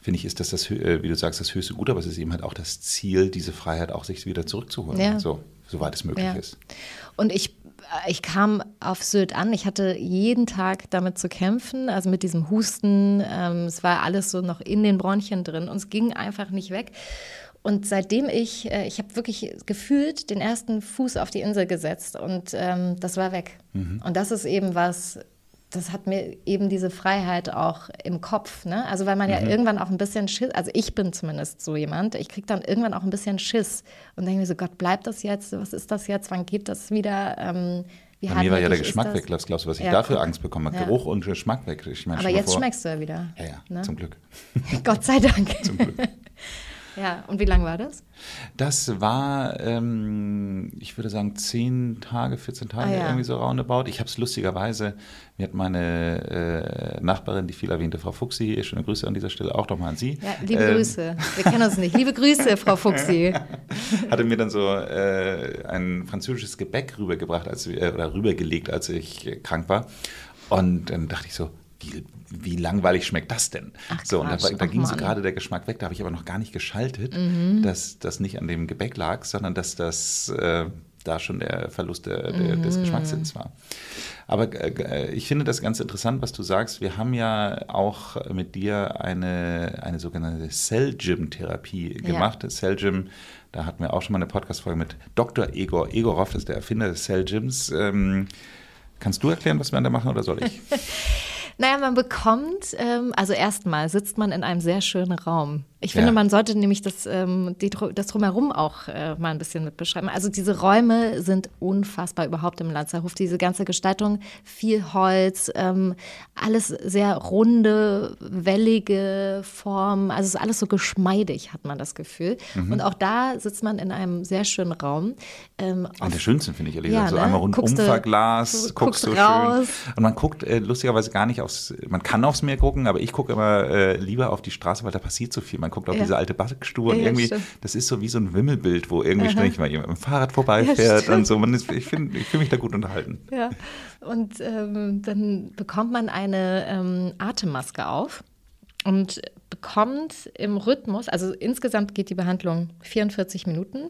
Speaker 3: finde ich, ist das, das, äh, wie du sagst, das höchste Gut, aber es ist eben halt auch das Ziel, diese Freiheit auch sich wieder zurückzuholen. Ja. So, soweit es möglich ja. ist.
Speaker 1: Und ich ich kam auf Sylt an. Ich hatte jeden Tag damit zu kämpfen, also mit diesem Husten. Ähm, es war alles so noch in den Bronchien drin und es ging einfach nicht weg. Und seitdem ich, äh, ich habe wirklich gefühlt den ersten Fuß auf die Insel gesetzt und ähm, das war weg. Mhm. Und das ist eben was, das hat mir eben diese Freiheit auch im Kopf. Ne? Also weil man ja mhm. irgendwann auch ein bisschen Schiss, also ich bin zumindest so jemand, ich kriege dann irgendwann auch ein bisschen Schiss und denke mir so, Gott, bleibt das jetzt? Was ist das jetzt? Wann geht das wieder?
Speaker 3: Ähm, wie Bei mir war ja der Geschmack weg. Glaubst du, was ich ja, dafür Angst bekomme? Ja. Geruch und Geschmack weg.
Speaker 1: Ich mein, Aber jetzt vor. schmeckst du ja wieder.
Speaker 3: Ja, ja, ne? zum Glück.
Speaker 1: Gott sei Dank. zum Glück. Ja, und wie lang war das?
Speaker 3: Das war, ähm, ich würde sagen, 10 Tage, 14 Tage, ah, ja. irgendwie so roundabout. Ich habe es lustigerweise, mir hat meine äh, Nachbarin, die viel erwähnte Frau Fuchsi, schöne Grüße an dieser Stelle auch nochmal an Sie.
Speaker 1: Ja, liebe ähm, Grüße. Wir kennen uns nicht. Liebe Grüße, Frau Fuchsi.
Speaker 3: hatte mir dann so äh, ein französisches Gebäck rübergebracht, als, äh, oder rübergelegt, als ich krank war. Und dann dachte ich so, wie, wie langweilig schmeckt das denn? Ach, so, und da, da ging so gerade der Geschmack weg, da habe ich aber noch gar nicht geschaltet, mhm. dass das nicht an dem Gebäck lag, sondern dass das äh, da schon der Verlust der, der, mhm. des Geschmackssinns war. Aber äh, ich finde das ganz interessant, was du sagst. Wir haben ja auch mit dir eine, eine sogenannte Cell-Gym-Therapie gemacht. Ja. Cell-Gym, da hatten wir auch schon mal eine Podcast-Folge mit Dr. Egor Egorov, das ist der Erfinder des Cell-Gyms. Ähm, kannst du erklären, was wir da machen oder soll ich?
Speaker 1: Naja, man bekommt, ähm, also erstmal sitzt man in einem sehr schönen Raum. Ich finde, ja. man sollte nämlich das, ähm, die, das Drumherum auch äh, mal ein bisschen mit beschreiben. Also diese Räume sind unfassbar überhaupt im Lanzerhof. Diese ganze Gestaltung, viel Holz, ähm, alles sehr runde, wellige Formen. Also es ist alles so geschmeidig, hat man das Gefühl. Mhm. Und auch da sitzt man in einem sehr schönen Raum.
Speaker 3: Ähm, An der schönsten finde ich ehrlich gesagt. Ja, so ne? einmal rundum Verglas, guckst, du raus. schön. Und man guckt äh, lustigerweise gar nicht aufs, man kann aufs Meer gucken, aber ich gucke immer äh, lieber auf die Straße, weil da passiert so viel. Man guckt auf ja. diese alte Backstube und ja, irgendwie, stimmt. das ist so wie so ein Wimmelbild, wo irgendwie Aha. ständig mal jemand mit dem Fahrrad vorbeifährt und so. Man ist, ich finde, ich fühle mich da gut unterhalten.
Speaker 1: Ja, und ähm, dann bekommt man eine ähm, Atemmaske auf und bekommt im Rhythmus, also insgesamt geht die Behandlung 44 Minuten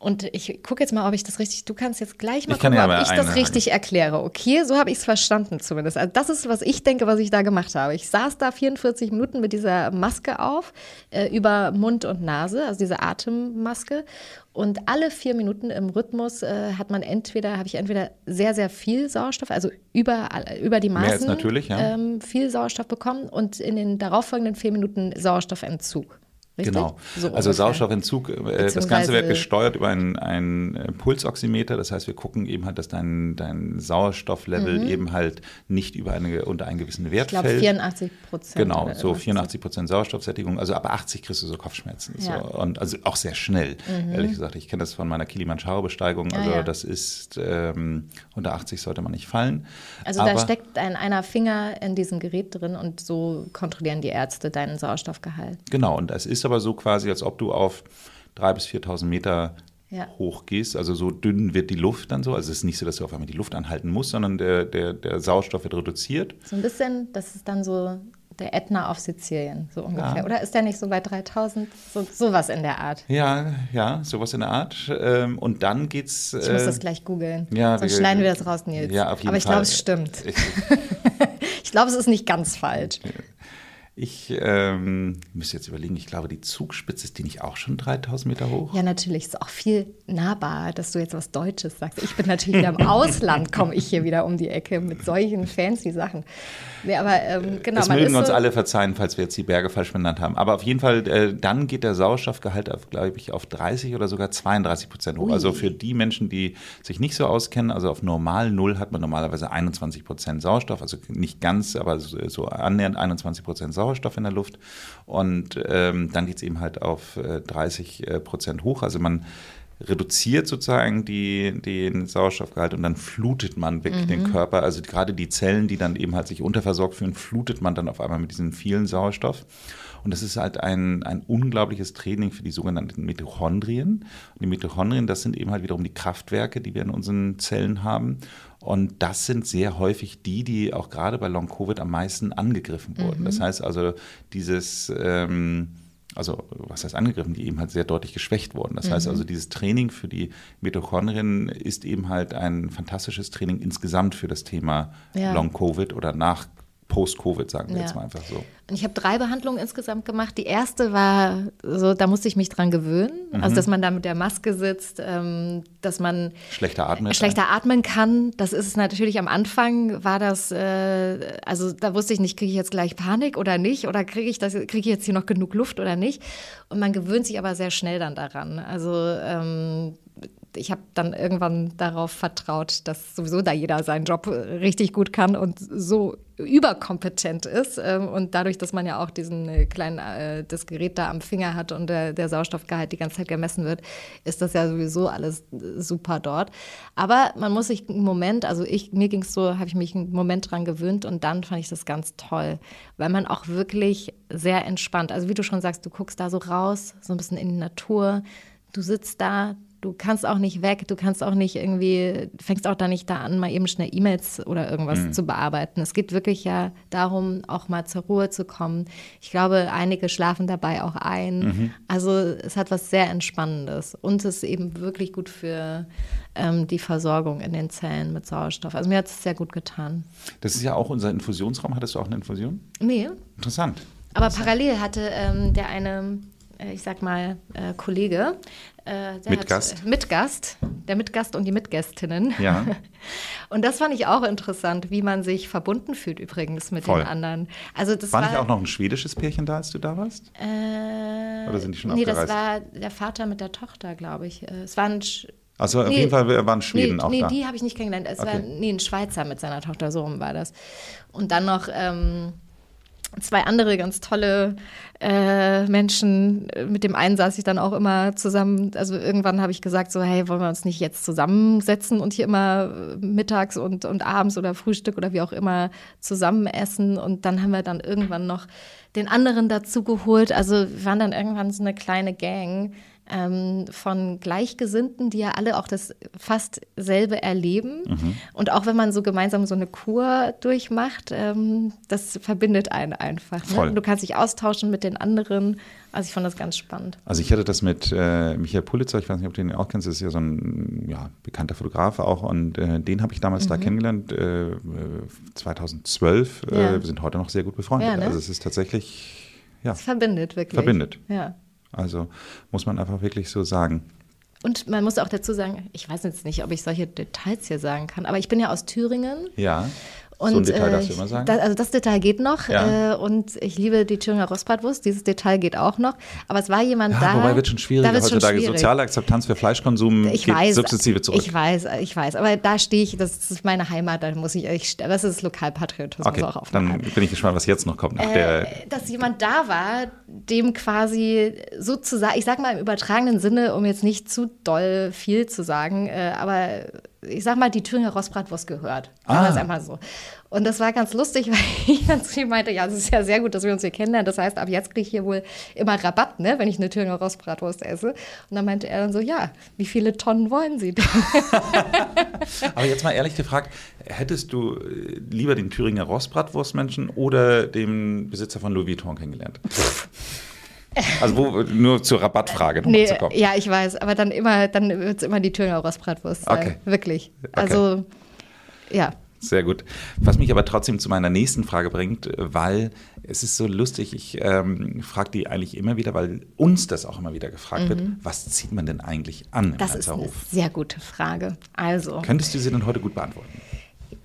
Speaker 1: Und ich gucke jetzt mal, ob ich das richtig, du kannst jetzt gleich mal
Speaker 3: Ich
Speaker 1: gucken,
Speaker 3: ja
Speaker 1: ob ich das richtig erkläre. Okay, so habe ich es verstanden zumindest. Also das ist, was ich denke, was ich da gemacht habe. Ich saß da 44 Minuten mit dieser Maske auf, äh, über Mund und Nase, also diese Atemmaske. Und alle vier Minuten im Rhythmus äh, hat man entweder, habe ich entweder sehr, sehr viel Sauerstoff, also über, über die Maßen
Speaker 3: ja.
Speaker 1: ähm, viel Sauerstoff bekommen und in den darauffolgenden vier Minuten Sauerstoffentzug. Richtig?
Speaker 3: Genau.
Speaker 1: So
Speaker 3: also. Sauerstoffentzug, äh, das Ganze wird gesteuert über einen, einen äh, Pulsoximeter. Das heißt, wir gucken eben halt, dass dein, dein Sauerstofflevel eben halt nicht über eine, unter einen gewissen Wert
Speaker 1: Mhm. Ich glaube
Speaker 3: fällt.
Speaker 1: 84 Prozent.
Speaker 3: Genau, so
Speaker 1: irgendwas.
Speaker 3: 84 Prozent Sauerstoffsättigung. Also ab 80 kriegst du so Kopfschmerzen.
Speaker 1: Ja. Mhm.
Speaker 3: So. Und also auch sehr schnell, ehrlich gesagt. Ich kenne das von meiner Kilimanjaro-Besteigung. Also
Speaker 1: Ah, ja.
Speaker 3: das ist, ähm, unter 80 sollte man nicht fallen.
Speaker 1: Also
Speaker 3: Aber,
Speaker 1: da steckt ein einer Finger in diesem Gerät drin und so kontrollieren die Ärzte deinen Sauerstoffgehalt.
Speaker 3: Genau, und es ist aber so quasi, als ob du auf 3.000 bis 4.000 Meter
Speaker 1: Ja.
Speaker 3: hoch gehst. Also so dünn wird die Luft dann so. Also es ist nicht so, dass du auf einmal die Luft anhalten musst, sondern der, der, der Sauerstoff wird reduziert.
Speaker 1: So ein bisschen, das ist dann so der Ätna auf Sizilien, so ungefähr.
Speaker 3: Ja.
Speaker 1: Oder ist der nicht so bei 3000? So, sowas in der Art.
Speaker 3: Ja, ja, sowas in der Art. Ähm, Und dann geht's.
Speaker 1: Ich muss das gleich googeln.
Speaker 3: ja,
Speaker 1: Sonst
Speaker 3: wir-
Speaker 1: schneiden wir das raus, Nils.
Speaker 3: Ja, auf jeden
Speaker 1: Aber ich glaube, es stimmt.
Speaker 3: Ich
Speaker 1: glaube, es ist nicht ganz falsch.
Speaker 3: Ich ähm, müsste jetzt überlegen, ich glaube, die Zugspitze ist die nicht auch schon 3000 Meter hoch?
Speaker 1: Ja, natürlich. Ist auch viel nahbar, dass du jetzt was Deutsches sagst. Ich bin natürlich wieder im Ausland, komme ich hier wieder um die Ecke mit solchen fancy Sachen. Nee, aber ähm, genau,
Speaker 3: das mögen uns
Speaker 1: so,
Speaker 3: alle verzeihen, falls wir jetzt die Berge falsch benannt haben. Aber auf jeden Fall, äh, dann geht der Sauerstoffgehalt, glaube ich, auf 30 oder sogar 32 Prozent hoch.
Speaker 1: Ui.
Speaker 3: Also für die Menschen, die sich nicht so auskennen, also auf normal Null hat man normalerweise 21 Prozent Sauerstoff, also nicht ganz, aber so, so annähernd 21 Prozent Sauerstoff in der Luft. Und ähm, dann geht es eben halt auf äh, 30 äh, Prozent hoch. Also man reduziert sozusagen die, den Sauerstoffgehalt und dann flutet man wirklich
Speaker 1: Mhm.
Speaker 3: den Körper. Also gerade die Zellen, die dann eben halt sich unterversorgt fühlen, flutet man dann auf einmal mit diesem vielen Sauerstoff. Und das ist halt ein, ein unglaubliches Training für die sogenannten Mitochondrien. Und die Mitochondrien, das sind eben halt wiederum die Kraftwerke, die wir in unseren Zellen haben. Und das sind sehr häufig die, die auch gerade bei Long-Covid am meisten angegriffen wurden. Das heißt also, dieses, ähm, also was heißt angegriffen, die eben halt sehr deutlich geschwächt wurden. Das heißt also, dieses Training für die Mitochondrien ist eben halt ein fantastisches Training insgesamt für das Thema
Speaker 1: Ja.
Speaker 3: Long-Covid oder nach Post-Covid, sagen wir
Speaker 1: Ja.
Speaker 3: jetzt mal einfach so.
Speaker 1: Und ich habe drei Behandlungen insgesamt gemacht. Die erste war so, da musste ich mich dran gewöhnen.
Speaker 3: Mhm.
Speaker 1: Also, dass man da mit der Maske sitzt, ähm, dass man
Speaker 3: Schlechter atmen.
Speaker 1: schlechter atmen kann. Das ist es natürlich am Anfang, war das, äh, also da wusste ich nicht, kriege ich jetzt gleich Panik oder nicht? Oder kriege ich, das- kriege ich jetzt hier noch genug Luft oder nicht? Und man gewöhnt sich aber sehr schnell dann daran. Also ähm, ich habe dann irgendwann darauf vertraut, dass sowieso da jeder seinen Job äh, richtig gut kann und so überkompetent ist. Ähm, Und dadurch, dass man ja auch diesen äh, kleinen, äh, das Gerät da am Finger hat und der, der Sauerstoffgehalt die ganze Zeit gemessen wird, ist das ja sowieso alles super dort. Aber man muss sich einen Moment, also ich, mir ging es so, habe ich mich einen Moment dran gewöhnt und dann fand ich das ganz toll, weil man auch wirklich sehr entspannt, also wie du schon sagst, du guckst da so raus, so ein bisschen in die Natur, du sitzt da, du kannst auch nicht weg, du kannst auch nicht irgendwie, fängst auch da nicht da an, mal eben schnell E-Mails oder irgendwas zu bearbeiten. Es geht wirklich ja darum, auch mal zur Ruhe zu kommen. Ich glaube, einige schlafen dabei auch ein. Also es hat was sehr Entspannendes und es ist eben wirklich gut für ähm, die Versorgung in den Zellen mit Sauerstoff. Also mir hat es sehr gut getan.
Speaker 3: Das ist ja auch unser Infusionsraum. Hattest du auch eine Infusion?
Speaker 1: Nee,
Speaker 3: Interessant.
Speaker 1: aber parallel hatte ähm, der eine, äh, ich sag mal, äh, Kollege, äh,
Speaker 3: Mitgast.
Speaker 1: Hat, äh, Mitgast, der Mitgast und die Mitgästinnen.
Speaker 3: Ja.
Speaker 1: Und das fand ich auch interessant, wie man sich verbunden fühlt übrigens mit
Speaker 3: Voll.
Speaker 1: den anderen. Also das
Speaker 3: War
Speaker 1: war,
Speaker 3: nicht auch noch ein schwedisches Pärchen da, als du da warst?
Speaker 1: Äh,
Speaker 3: Oder sind die schon
Speaker 1: Nee, das
Speaker 3: abgereist?
Speaker 1: war der Vater mit der Tochter, glaube ich. Äh, Es war ein
Speaker 3: Also auf
Speaker 1: Nee.
Speaker 3: jeden Fall waren Schweden
Speaker 1: nee,
Speaker 3: auch
Speaker 1: nee,
Speaker 3: da.
Speaker 1: die habe ich nicht kennengelernt. Es war
Speaker 3: Okay.
Speaker 1: nee, ein Schweizer mit seiner Tochter, so rum war das. Und dann noch ähm, zwei andere ganz tolle äh, Menschen. Mit dem einen saß ich dann auch immer zusammen. Also irgendwann habe ich gesagt, so, hey, wollen wir uns nicht jetzt zusammensetzen und hier immer äh, mittags und, und abends oder Frühstück oder wie auch immer zusammen essen. Und dann haben wir dann irgendwann noch den anderen dazu geholt. Also wir waren dann irgendwann so eine kleine Gang. Ähm, von Gleichgesinnten, die ja alle auch das fast selbe erleben. Mhm. Und auch wenn man so gemeinsam so eine Kur durchmacht, ähm, das verbindet einen einfach. Ne? Du kannst dich austauschen mit den anderen. Also ich fand das ganz spannend.
Speaker 3: Also ich hatte das mit äh, Michael Pulitzer, ich weiß nicht, ob du den auch kennst, das ist ja so ein ja, bekannter Fotograf auch und äh, den habe ich damals mhm. da kennengelernt, äh, 2012. Äh, ja. wir sind heute noch sehr gut befreundet. Ja, ne? Also es ist tatsächlich, ja. Es
Speaker 1: verbindet wirklich.
Speaker 3: Verbindet.
Speaker 1: Ja.
Speaker 3: Also muss man einfach wirklich so sagen.
Speaker 1: Und man muss auch dazu sagen, ich weiß jetzt nicht, ob ich solche Details hier sagen kann, aber ich bin ja aus Thüringen.
Speaker 3: Ja.
Speaker 1: Und, so ein Detail darfst du äh, immer sagen? Da, also das Detail geht noch. Ja. Äh, und ich liebe die Thüringer Rostbratwurst. Dieses Detail geht auch noch. Aber es war jemand ja, da.
Speaker 3: Wobei wird schon schwierig heutzutage. Schwierig. Soziale Akzeptanz für Fleischkonsum ich geht weiß, sukzessive zurück.
Speaker 1: Ich weiß, ich weiß. Aber da stehe ich, das ist meine Heimat, da muss ich, ich das ist Lokalpatriotismus
Speaker 3: okay,
Speaker 1: auch auf
Speaker 3: Dann bin ich gespannt, was jetzt noch kommt.
Speaker 1: Äh, dass jemand da war, dem quasi sozusagen, ich sage mal im übertragenen Sinne, um jetzt nicht zu doll viel zu sagen, äh, aber ich sag mal, die Thüringer Rostbratwurst gehört. Ah. Das einmal so. Und das war ganz lustig, weil ich dann zu ihm meinte, ja, es ist ja sehr gut, dass wir uns hier kennenlernen. Das heißt, ab jetzt kriege ich hier wohl immer Rabatt, ne, wenn ich eine Thüringer Rostbratwurst esse. Und dann meinte er dann so, ja, wie viele Tonnen wollen Sie denn?
Speaker 3: Aber jetzt mal ehrlich gefragt, hättest du äh, lieber den Thüringer Rostbratwurstmenschen oder den Besitzer von Louis Vuitton kennengelernt? Also wo, nur zur Rabattfrage
Speaker 1: noch nee, zu kommen. Ja, ich weiß, aber dann immer, dann wird es immer die Thüringer Rostbratwurst sein. Okay. Wirklich. Also, okay. ja.
Speaker 3: Sehr gut. Was mich aber trotzdem zu meiner nächsten Frage bringt, weil es ist so lustig, ich ähm, frage die eigentlich immer wieder, weil uns das auch immer wieder gefragt mhm. wird, was zieht man denn eigentlich an
Speaker 1: im Das ist eine sehr gute Frage. Also.
Speaker 3: Könntest du sie denn heute gut beantworten?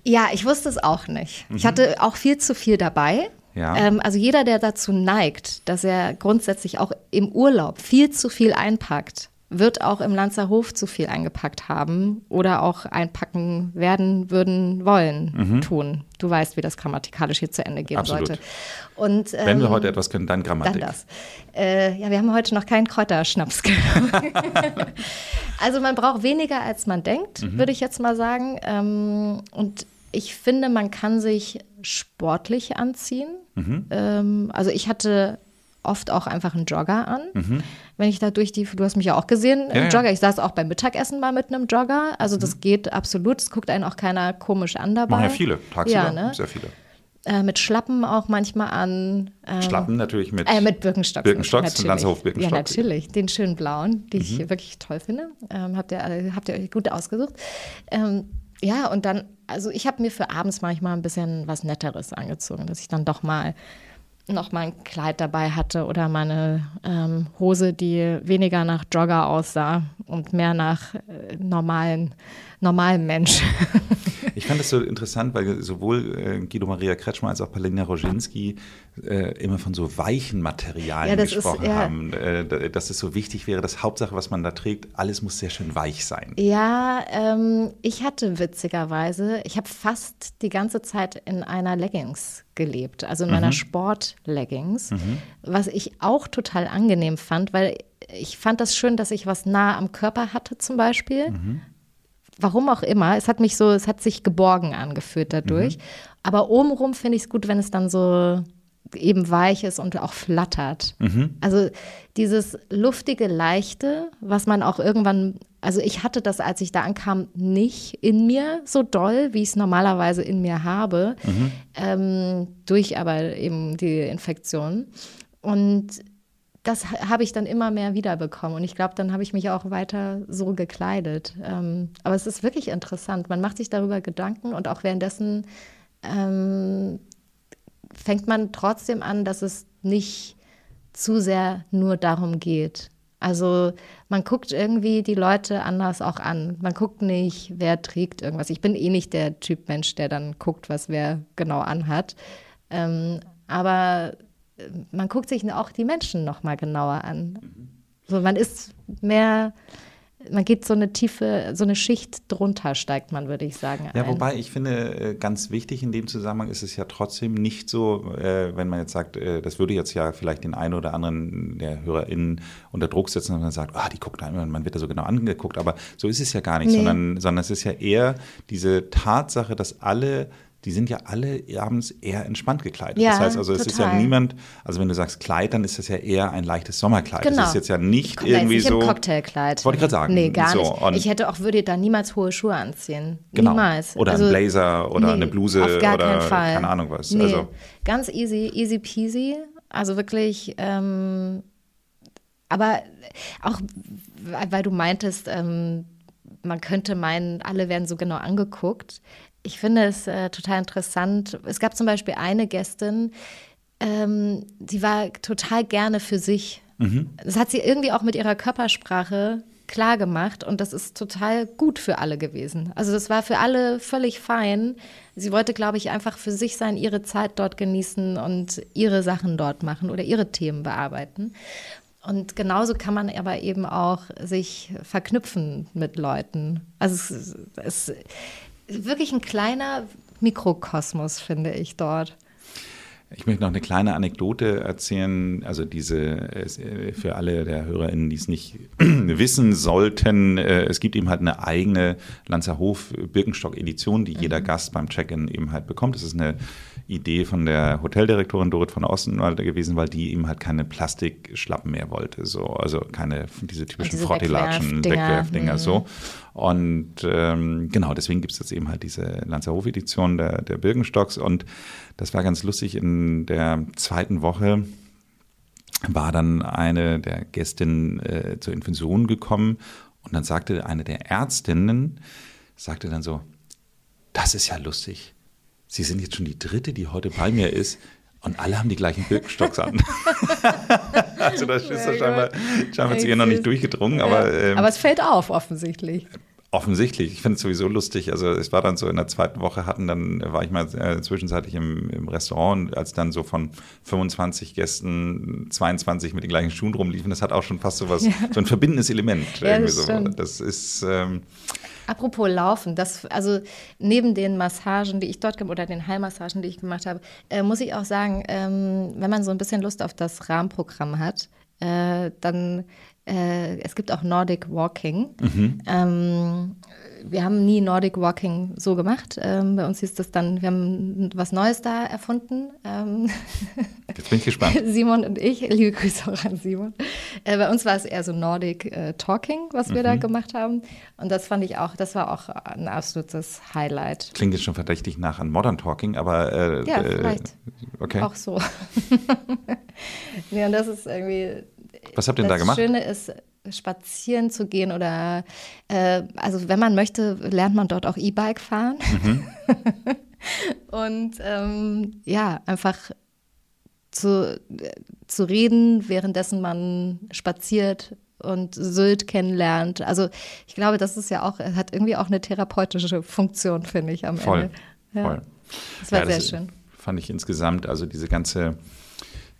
Speaker 1: Ja, ich wusste es auch nicht. Mhm. Ich hatte auch viel zu viel dabei.
Speaker 3: Ja.
Speaker 1: Ähm, also jeder, der dazu neigt, dass er grundsätzlich auch im Urlaub viel zu viel einpackt, wird auch im Lanzerhof zu viel eingepackt haben oder auch einpacken werden, würden, wollen, mhm. tun. Du weißt, wie das grammatikalisch hier zu Ende gehen Absolut. sollte. Und,
Speaker 3: ähm, Wenn wir ähm, heute etwas können, dann Grammatik.
Speaker 1: Dann das. Äh, ja, wir haben heute noch keinen Kräuterschnaps also man braucht weniger, als man denkt, mhm. würde ich jetzt mal sagen. Ähm, und ich finde, man kann sich sportlich anziehen. Mhm. Ähm, also ich hatte oft auch einfach einen Jogger an. Mhm. Wenn ich da durch die, du hast mich ja auch gesehen, ja, Jogger. Ich saß auch beim Mittagessen mal mit einem Jogger. Also das mhm. geht absolut. Es guckt einen auch keiner komisch an dabei.
Speaker 3: Machen ja viele, tagsüber, ja, ne? sehr viele.
Speaker 1: Äh, mit Schlappen auch manchmal an.
Speaker 3: Ähm, Schlappen natürlich mit.
Speaker 1: Äh, mit Birkenstocks.
Speaker 3: Birkenstocks, Lanzerhof Birkenstocks.
Speaker 1: Ja, natürlich. Den schönen blauen, die mhm. ich wirklich toll finde. Ähm, habt, ihr, habt ihr euch gut ausgesucht. Ähm, ja, und dann, also ich habe mir für abends manchmal ein bisschen was Netteres angezogen, dass ich dann doch mal noch mal ein Kleid dabei hatte oder meine ähm, Hose, die weniger nach Jogger aussah und mehr nach äh, normalen, normalen Mensch.
Speaker 3: Ich fand das so interessant, weil sowohl äh, Guido Maria Kretschmer als auch Paulina Roginski äh, immer von so weichen Materialien ja, gesprochen ist, ja. haben, äh, dass es so wichtig wäre, dass Hauptsache, was man da trägt, alles muss sehr schön weich sein.
Speaker 1: Ja, ähm, ich hatte witzigerweise, ich habe fast die ganze Zeit in einer Leggings gelebt, also in meiner mhm. Sport-Leggings, mhm. was ich auch total angenehm fand, weil ich fand das schön, dass ich was nah am Körper hatte zum Beispiel. Mhm warum auch immer, es hat mich so, es hat sich geborgen angefühlt dadurch. Mhm. Aber obenrum finde ich es gut, wenn es dann so eben weich ist und auch flattert. Mhm. Also dieses luftige, leichte, was man auch irgendwann, also ich hatte das, als ich da ankam, nicht in mir so doll, wie ich es normalerweise in mir habe, mhm. ähm, durch aber eben die Infektion. Und das habe ich dann immer mehr wiederbekommen. Und ich glaube, dann habe ich mich auch weiter so gekleidet. Ähm, aber es ist wirklich interessant. Man macht sich darüber Gedanken und auch währenddessen ähm, fängt man trotzdem an, dass es nicht zu sehr nur darum geht. Also man guckt irgendwie die Leute anders auch an. Man guckt nicht, wer trägt irgendwas. Ich bin eh nicht der Typ Mensch, der dann guckt, was wer genau anhat. Ähm, aber man guckt sich auch die Menschen noch mal genauer an. So, man ist mehr, man geht so eine tiefe, so eine Schicht drunter steigt man, würde ich sagen.
Speaker 3: Ja, ein. wobei ich finde, äh, ganz wichtig in dem Zusammenhang ist es ja trotzdem nicht so, äh, wenn man jetzt sagt, äh, das würde jetzt ja vielleicht den einen oder anderen der HörerInnen unter Druck setzen und man sagt, ah, die guckt einmal, man wird da so genau angeguckt, aber so ist es ja gar nicht, nee. sondern, sondern es ist ja eher diese Tatsache, dass alle die sind ja alle abends eher entspannt gekleidet.
Speaker 1: Ja,
Speaker 3: das heißt also, es
Speaker 1: total.
Speaker 3: ist ja niemand, also wenn du sagst Kleid, dann ist das ja eher ein leichtes Sommerkleid.
Speaker 1: Genau.
Speaker 3: Das ist jetzt ja nicht
Speaker 1: jetzt
Speaker 3: irgendwie
Speaker 1: nicht
Speaker 3: so.
Speaker 1: im Cocktailkleid.
Speaker 3: Wollte ich gerade sagen.
Speaker 1: Nee, gar
Speaker 3: So,
Speaker 1: nicht. Ich hätte auch, würde da niemals hohe Schuhe anziehen.
Speaker 3: Genau.
Speaker 1: Niemals.
Speaker 3: Oder
Speaker 1: Also,
Speaker 3: ein Blazer oder
Speaker 1: nee,
Speaker 3: eine Bluse
Speaker 1: auf gar
Speaker 3: oder
Speaker 1: keinen Fall.
Speaker 3: keine Ahnung was.
Speaker 1: Nee,
Speaker 3: Also
Speaker 1: ganz easy, easy peasy. Also wirklich, ähm, aber auch, weil weil du meintest, ähm, man könnte meinen, alle werden so genau angeguckt. Ich finde es äh, total interessant. Es gab zum Beispiel eine Gästin, ähm, die war total gerne für sich. Das hat sie irgendwie auch mit ihrer Körpersprache klar gemacht und das ist total gut für alle gewesen. Also das war für alle völlig fein. Sie wollte, glaube ich, einfach für sich sein, ihre Zeit dort genießen und ihre Sachen dort machen oder ihre Themen bearbeiten. Und genauso kann man aber eben auch sich verknüpfen mit Leuten. Also es es ist wirklich ein kleiner Mikrokosmos, finde ich dort.
Speaker 3: Ich möchte noch eine kleine Anekdote erzählen. Also diese, es, äh, für alle der HörerInnen, die es nicht wissen sollten, äh, es gibt eben halt eine eigene Lanzerhof Birkenstock-Edition, die jeder Gast beim Check-in eben halt bekommt. Das ist eine Idee von der Hoteldirektorin Dorit von Ostenwalder gewesen, weil die eben halt keine Plastikschlappen mehr wollte. So, also keine diese typischen Frottelatschen,
Speaker 1: Wegwerfdinger.
Speaker 3: Wegwerfdinger,
Speaker 1: Mhm.
Speaker 3: so. Und ähm, genau, deswegen gibt es jetzt eben halt diese Lanzerhof-Edition der, der Birkenstocks. Und das war ganz lustig. In der zweiten Woche war dann eine der Gästinnen äh, zur Infusion gekommen und dann sagte eine der Ärztinnen, sagte dann so, das ist ja lustig. Sie sind jetzt schon die dritte, die heute bei mir ist und alle haben die gleichen Birkenstocks an. also das ist ja scheinbar, scheinbar zu ihr noch nicht durchgedrungen, aber, ähm,
Speaker 1: aber es fällt auf, offensichtlich.
Speaker 3: Offensichtlich, ich finde es sowieso lustig. Also es war dann so in der zweiten Woche hatten dann war ich mal äh, zwischenzeitlich im, im Restaurant als dann so von 25 Gästen 22 mit den gleichen Schuhen rumliefen, das hat auch schon fast so was, so ein verbindendes Element.
Speaker 1: Ja,
Speaker 3: irgendwie
Speaker 1: das
Speaker 3: so. das ist ähm,
Speaker 1: Apropos Laufen, das, also neben den Massagen, die ich dort gemacht oder den Heilmassagen, die ich gemacht habe, äh, muss ich auch sagen, ähm, wenn man so ein bisschen Lust auf das Rahmenprogramm hat, äh, dann äh, es gibt auch Nordic Walking. Ähm, wir haben nie Nordic Walking so gemacht. Ähm, bei uns hieß das dann, wir haben was Neues da erfunden. Ähm,
Speaker 3: jetzt bin ich gespannt.
Speaker 1: Simon und ich, liebe Grüße auch an Simon. Äh, bei uns war es eher so Nordic äh, Talking, was wir da gemacht haben. Und das fand ich auch, das war auch ein absolutes Highlight.
Speaker 3: Klingt jetzt schon verdächtig nach an Modern Talking, aber äh,
Speaker 1: Ja,
Speaker 3: äh,
Speaker 1: vielleicht.
Speaker 3: Okay.
Speaker 1: Auch so. ja, und das ist irgendwie.
Speaker 3: Was habt ihr denn
Speaker 1: das
Speaker 3: da gemacht?
Speaker 1: Schöne ist, spazieren zu gehen oder, äh, also wenn man möchte, lernt man dort auch E-Bike fahren.
Speaker 3: Mhm.
Speaker 1: und ähm, ja, einfach zu, zu reden, währenddessen man spaziert und Sylt kennenlernt. Also ich glaube, das ist ja auch, hat irgendwie auch eine therapeutische Funktion, finde ich am
Speaker 3: Voll,
Speaker 1: Ende. Ja.
Speaker 3: voll.
Speaker 1: Das war
Speaker 3: Ja,
Speaker 1: sehr
Speaker 3: das
Speaker 1: schön.
Speaker 3: Fand ich insgesamt, also diese ganze,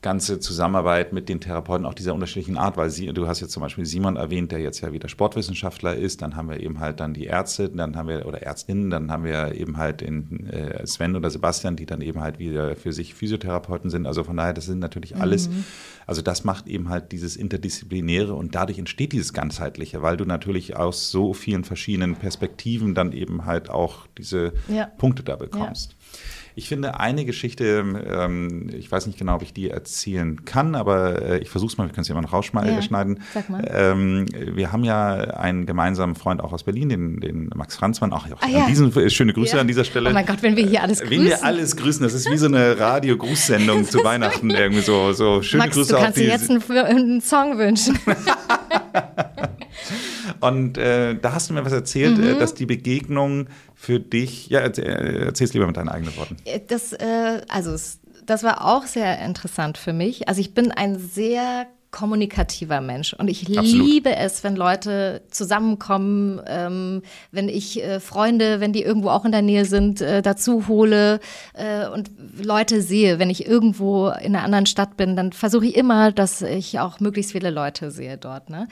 Speaker 3: ganze Zusammenarbeit mit den Therapeuten auch dieser unterschiedlichen Art, weil sie, du hast jetzt zum Beispiel Simon erwähnt, der jetzt ja wieder Sportwissenschaftler ist, dann haben wir eben halt dann die Ärzte, dann haben wir, oder Ärztinnen, dann haben wir eben halt den äh, Sven oder Sebastian, die dann eben halt wieder für sich Physiotherapeuten sind. Also von daher, das sind natürlich alles, also das macht eben halt dieses Interdisziplinäre und dadurch entsteht dieses Ganzheitliche, weil du natürlich aus so vielen verschiedenen Perspektiven dann eben halt auch diese
Speaker 1: Ja.
Speaker 3: Punkte da bekommst. Ich finde eine Geschichte, ähm, ich weiß nicht genau, ob ich die erzählen kann, aber äh, ich versuche es mal, wir können es ja immer noch rausschneiden.
Speaker 1: Ja,
Speaker 3: schneiden.
Speaker 1: sag mal.
Speaker 3: Ähm, wir haben ja einen gemeinsamen Freund auch aus Berlin, den, den Max Franzmann. Auch, auch
Speaker 1: Ah, ja.
Speaker 3: diesen, äh, schöne Grüße
Speaker 1: Ja.
Speaker 3: an dieser Stelle.
Speaker 1: Oh mein Gott, wenn wir hier alles grüßen.
Speaker 3: wir alles grüßen, das ist wie so eine Radio-Grußsendung zu Weihnachten irgendwie so. so schöne
Speaker 1: Max,
Speaker 3: Grüße
Speaker 1: du
Speaker 3: auf
Speaker 1: kannst dir
Speaker 3: die.
Speaker 1: jetzt einen, einen Song wünschen.
Speaker 3: Und äh, da hast du mir was erzählt,
Speaker 1: Mhm.
Speaker 3: äh, dass die Begegnung für dich, ja, erzähl, erzähl's lieber mit deinen eigenen Worten.
Speaker 1: Das, äh, also, es- das war auch sehr interessant für mich. Also ich bin ein sehr kommunikativer Mensch und ich
Speaker 3: Absolut.
Speaker 1: liebe es, wenn Leute zusammenkommen, ähm, wenn ich äh, Freunde, wenn die irgendwo auch in der Nähe sind, äh, dazu hole äh, und Leute sehe. Wenn ich irgendwo in einer anderen Stadt bin, dann versuche ich immer, dass ich auch möglichst viele Leute sehe dort. Ne?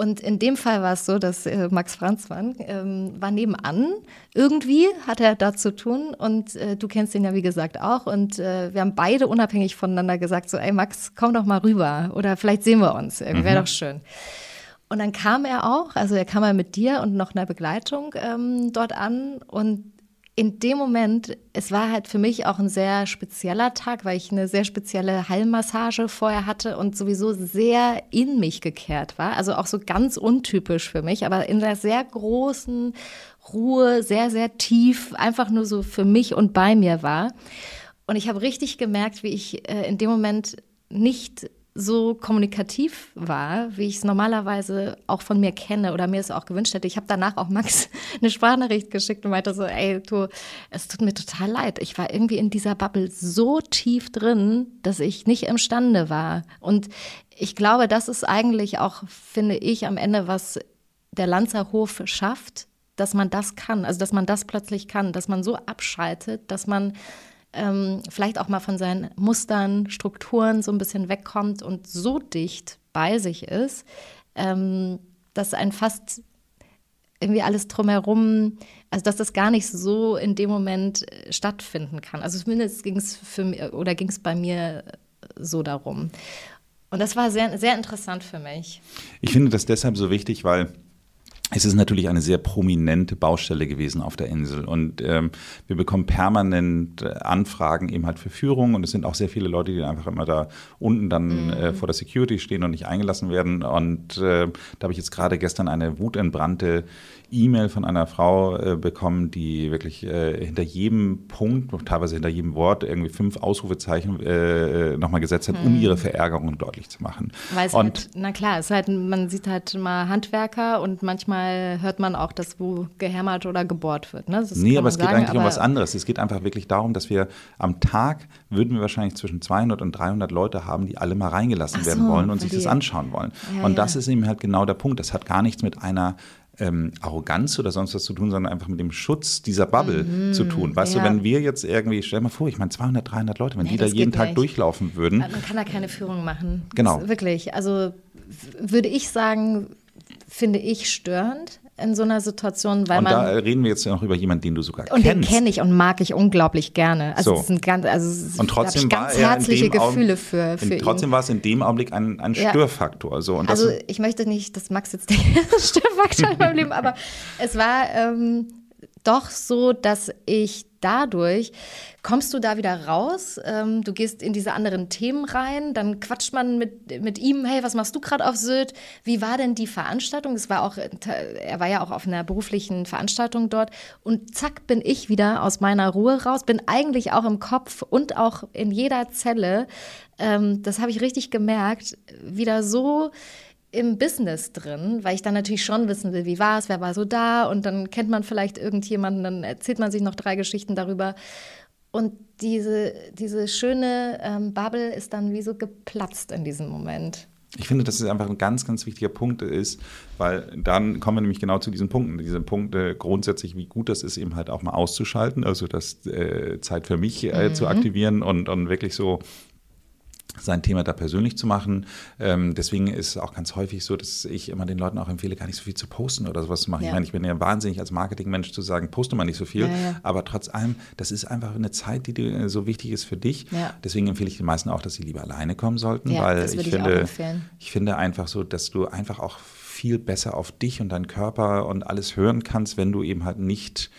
Speaker 1: Und in dem Fall war es so, dass äh, Max Franzmann ähm, war nebenan. Irgendwie hat er da zu tun und äh, du kennst ihn ja wie gesagt auch. Und äh, wir haben beide unabhängig voneinander gesagt, so, ey Max, komm doch mal rüber oder vielleicht sehen wir uns. Irgendwie wäre doch schön. Und dann kam er auch, also er kam mal mit dir und noch einer Begleitung ähm, dort an und in dem Moment, es war halt für mich auch ein sehr spezieller Tag, weil ich eine sehr spezielle Heilmassage vorher hatte und sowieso sehr in mich gekehrt war. Also auch so ganz untypisch für mich, aber in einer sehr großen Ruhe, sehr, sehr tief, einfach nur so für mich und bei mir war. Und ich habe richtig gemerkt, wie ich äh, in dem Moment nicht so kommunikativ war, wie ich es normalerweise auch von mir kenne oder mir es auch gewünscht hätte. Ich habe danach auch Max eine Sprachnachricht geschickt und meinte so, ey, du, es tut mir total leid. Ich war irgendwie in dieser Bubble so tief drin, dass ich nicht imstande war. Und ich glaube, das ist eigentlich auch, finde ich, am Ende, was der Lanzerhof schafft, dass man das kann, also dass man das plötzlich kann, dass man so abschaltet, dass man ähm, vielleicht auch mal von seinen Mustern, Strukturen so ein bisschen wegkommt und so dicht bei sich ist, ähm, dass ein fast irgendwie alles drumherum, also dass das gar nicht so in dem Moment äh, stattfinden kann. Also zumindest ging es für mich oder ging es bei mir so darum. Und das war sehr, sehr interessant für mich.
Speaker 3: Ich finde das deshalb so wichtig, weil es ist natürlich eine sehr prominente Baustelle gewesen auf der Insel. Und ähm, wir bekommen permanent äh, Anfragen eben halt für Führung. Und es sind auch sehr viele Leute, die einfach immer da unten dann mhm. äh, vor der Security stehen und nicht eingelassen werden. Und äh, da habe ich jetzt gerade gestern eine wutentbrannte E-Mail von einer Frau äh, bekommen, die wirklich äh, hinter jedem Punkt, teilweise hinter jedem Wort irgendwie fünf Ausrufezeichen äh, nochmal gesetzt hat, mhm. um ihre Verärgerung deutlich zu machen.
Speaker 1: Weil es und, halt, na klar, es halt, man sieht halt mal Handwerker und manchmal hört man auch, dass wo gehämmert oder gebohrt wird. Ne?
Speaker 3: Nee, aber es sagen, geht eigentlich um was anderes. Es geht einfach wirklich darum, dass wir am Tag würden wir wahrscheinlich zwischen 200 und 300 Leute haben, die alle mal reingelassen so, werden wollen und sich das anschauen wollen. Ja, und das ist eben halt genau der Punkt. Das hat gar nichts mit einer ähm, Arroganz oder sonst was zu tun, sondern einfach mit dem Schutz dieser Bubble mhm, zu tun. Weißt ja. du, wenn wir jetzt irgendwie, stell mal vor, ich meine 200, 300 Leute, wenn nee, die da jeden Tag nicht. durchlaufen würden.
Speaker 1: Man kann da keine Führung machen.
Speaker 3: Genau.
Speaker 1: wirklich, also würde ich sagen, finde ich störend in so einer Situation, weil
Speaker 3: und
Speaker 1: man.
Speaker 3: Da reden wir jetzt noch über jemanden, den du sogar
Speaker 1: und
Speaker 3: kennst.
Speaker 1: Und den kenne ich und mag ich unglaublich gerne. Also so. es sind ganz, also
Speaker 3: und trotzdem
Speaker 1: ganz herzliche Gefühle für, für
Speaker 3: in, Trotzdem war es in dem Augenblick ein, ein Störfaktor. So. Und
Speaker 1: also ich möchte nicht, dass Max jetzt der Störfaktor in meinem Leben, aber es war ähm, doch so, dass ich dadurch kommst du da wieder raus, ähm, du gehst in diese anderen Themen rein, dann quatscht man mit, mit ihm, hey, was machst du gerade auf Sylt? Wie war denn die Veranstaltung? Es war auch, er war ja auch auf einer beruflichen Veranstaltung dort und zack bin ich wieder aus meiner Ruhe raus, bin eigentlich auch im Kopf und auch in jeder Zelle, ähm, das habe ich richtig gemerkt, wieder so im Business drin, weil ich dann natürlich schon wissen will, wie war es, wer war so da und dann kennt man vielleicht irgendjemanden, dann erzählt man sich noch drei Geschichten darüber. Und diese, diese schöne ähm, Bubble ist dann wie so geplatzt in diesem Moment.
Speaker 3: Ich finde, dass es einfach ein ganz, ganz wichtiger Punkt ist, weil dann kommen wir nämlich genau zu diesen Punkten. Diese Punkte grundsätzlich, wie gut das ist, eben halt auch mal auszuschalten, also das äh, Zeit für mich äh, mhm. zu aktivieren und, und wirklich so sein Thema da persönlich zu machen. Ähm, deswegen ist es auch ganz häufig so, dass ich immer den Leuten auch empfehle, gar nicht so viel zu posten oder sowas zu machen. Ja. Ich meine, ich bin ja wahnsinnig als Marketingmensch zu sagen, poste mal nicht so viel. Ja, ja. Aber trotz allem, das ist einfach eine Zeit, die dir so wichtig ist für dich. Deswegen empfehle ich den meisten auch, dass sie lieber alleine kommen sollten, weil ich, ich finde, ich finde einfach so, dass du einfach auch viel besser auf dich und deinen Körper und alles hören kannst, wenn du eben halt nicht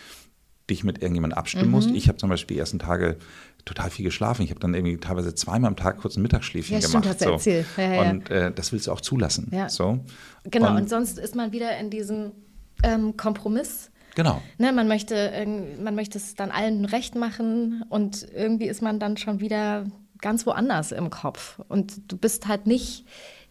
Speaker 3: dich mit irgendjemandem abstimmen mhm. musst. Ich habe zum Beispiel die ersten Tage total viel geschlafen. Ich habe dann irgendwie teilweise zweimal am Tag kurz ein Mittagsschläfchen ja, gemacht. Stimmt, hast so. erzählt. Ja, ja, und äh, das willst du auch zulassen. Ja. So.
Speaker 1: Genau, und, und, sonst ist man wieder in diesem ähm, Kompromiss.
Speaker 3: Genau.
Speaker 1: Ne, man, möchte, man möchte es dann allen recht machen und irgendwie ist man dann schon wieder ganz woanders im Kopf. Und du bist halt nicht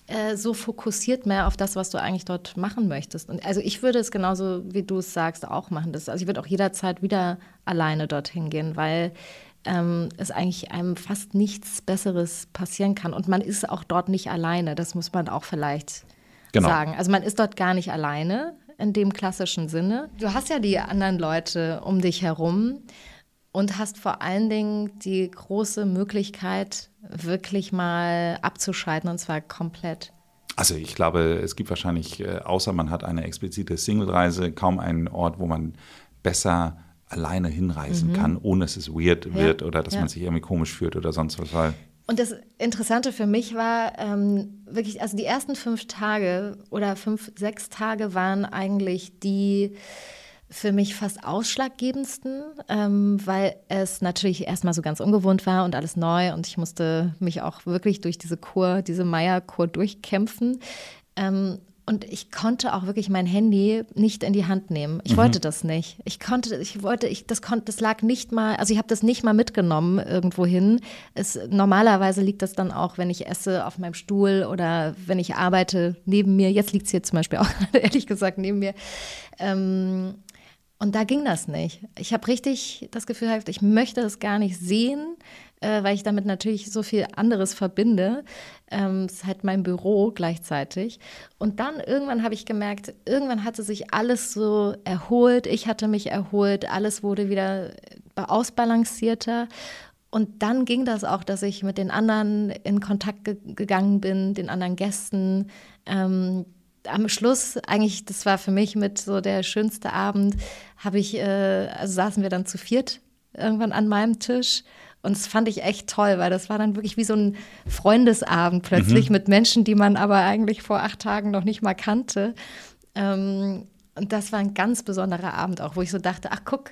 Speaker 1: äh, so fokussiert mehr auf das, was du eigentlich dort machen möchtest. Und also ich würde es genauso, wie du es sagst, auch machen. Das, also ich würde auch jederzeit wieder alleine dorthin gehen, weil ähm, es eigentlich einem fast nichts Besseres passieren kann. Und man ist auch dort nicht alleine, das muss man auch vielleicht genau. sagen. Also man ist dort gar nicht alleine in dem klassischen Sinne. Du hast ja die anderen Leute um dich herum und hast vor allen Dingen die große Möglichkeit, wirklich mal abzuschalten und zwar komplett.
Speaker 3: Also ich glaube, es gibt wahrscheinlich, äh, außer man hat eine explizite Single-Reise, kaum einen Ort, wo man besser alleine hinreisen mhm. kann, ohne dass es weird ja. wird oder dass ja. man sich irgendwie komisch fühlt oder sonst was.
Speaker 1: Und das Interessante für mich war ähm, wirklich, also die ersten fünf Tage oder fünf, sechs Tage waren eigentlich die für mich fast ausschlaggebendsten, ähm, weil es natürlich erstmal so ganz ungewohnt war und alles neu und ich musste mich auch wirklich durch diese Kur, diese Meier-Kur durchkämpfen. Ähm, und ich konnte auch wirklich mein Handy nicht in die Hand nehmen. Ich mhm. wollte das nicht. Ich konnte, ich wollte, ich, das konnte, das lag nicht mal, also ich habe das nicht mal mitgenommen irgendwo hin. Es, normalerweise liegt das dann auch, wenn ich esse, auf meinem Stuhl oder wenn ich arbeite neben mir. Jetzt liegt es hier zum Beispiel auch ehrlich gesagt neben mir. Ähm, und da ging das nicht. Ich habe richtig das Gefühl, ich möchte das gar nicht sehen, äh, weil ich damit natürlich so viel anderes verbinde. Ähm, es ist halt mein Büro gleichzeitig. Und dann irgendwann habe ich gemerkt, irgendwann hatte sich alles so erholt. Ich hatte mich erholt, alles wurde wieder ausbalancierter. Und dann ging das auch, dass ich mit den anderen in Kontakt ge gegangen bin, den anderen Gästen. Ähm, am Schluss, eigentlich, das war für mich mit so der schönste Abend, habe ich, äh, also saßen wir dann zu viert irgendwann an meinem Tisch. Und das fand ich echt toll, weil das war dann wirklich wie so ein Freundesabend plötzlich mhm. mit Menschen, die man aber eigentlich vor acht Tagen noch nicht mal kannte. Ähm, und das war ein ganz besonderer Abend auch, wo ich so dachte, ach guck,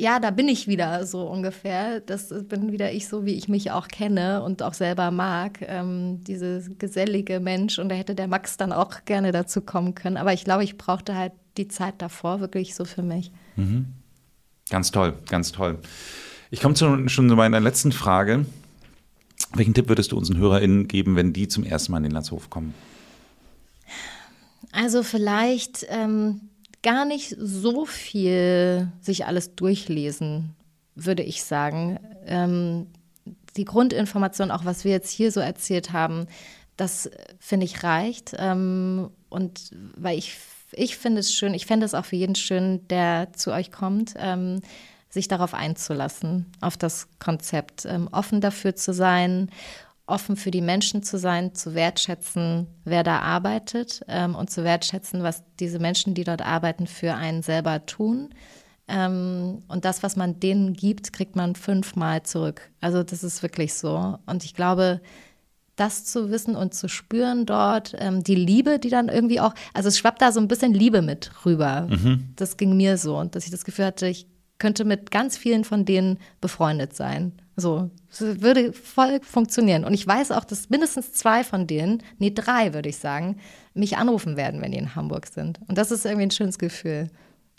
Speaker 1: ja, da bin ich wieder so ungefähr. Das bin wieder ich so, wie ich mich auch kenne und auch selber mag. Ähm, diese gesellige Mensch. Und da hätte der Max dann auch gerne dazu kommen können. Aber ich glaube, ich brauchte halt die Zeit davor wirklich so für mich.
Speaker 3: Mhm. Ganz toll, ganz toll. Ich komme schon zu meiner letzten Frage. Welchen Tipp würdest du unseren HörerInnen geben, wenn die zum ersten Mal in den Landshof kommen?
Speaker 1: Also vielleicht ähm, gar nicht so viel sich alles durchlesen, würde ich sagen. Ähm, die Grundinformation, auch was wir jetzt hier so erzählt haben, das finde ich reicht. Ähm, und weil ich, ich finde es schön, ich fände es auch für jeden schön, der zu euch kommt, ähm, sich darauf einzulassen, auf das Konzept, ähm, offen dafür zu sein offen für die Menschen zu sein, zu wertschätzen, wer da arbeitet ähm, und zu wertschätzen, was diese Menschen, die dort arbeiten, für einen selber tun. Ähm, und das, was man denen gibt, kriegt man fünfmal zurück. Also das ist wirklich so. Und ich glaube, das zu wissen und zu spüren dort, ähm, die Liebe, die dann irgendwie auch, also es schwappt da so ein bisschen Liebe mit rüber. Mhm. Das ging mir so. Und dass ich das Gefühl hatte, ich könnte mit ganz vielen von denen befreundet sein. So, es würde voll funktionieren. Und ich weiß auch, dass mindestens zwei von denen, nee, drei würde ich sagen, mich anrufen werden, wenn die in Hamburg sind. Und das ist irgendwie ein schönes Gefühl.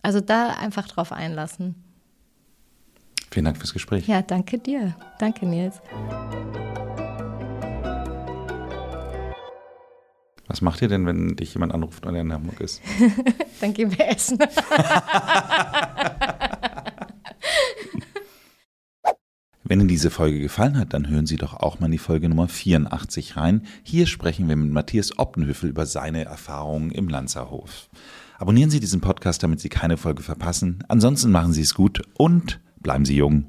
Speaker 1: Also da einfach drauf einlassen.
Speaker 3: Vielen Dank fürs Gespräch.
Speaker 1: Ja, danke dir. Danke, Nils.
Speaker 3: Was macht ihr denn, wenn dich jemand anruft und er in Hamburg ist?
Speaker 1: Dann gehen wir essen.
Speaker 3: Wenn Ihnen diese Folge gefallen hat, dann hören Sie doch auch mal in die Folge Nummer 84 rein. Hier sprechen wir mit Matthias Optenhöfel über seine Erfahrungen im Lanzerhof. Abonnieren Sie diesen Podcast, damit Sie keine Folge verpassen. Ansonsten machen Sie es gut und bleiben Sie jung.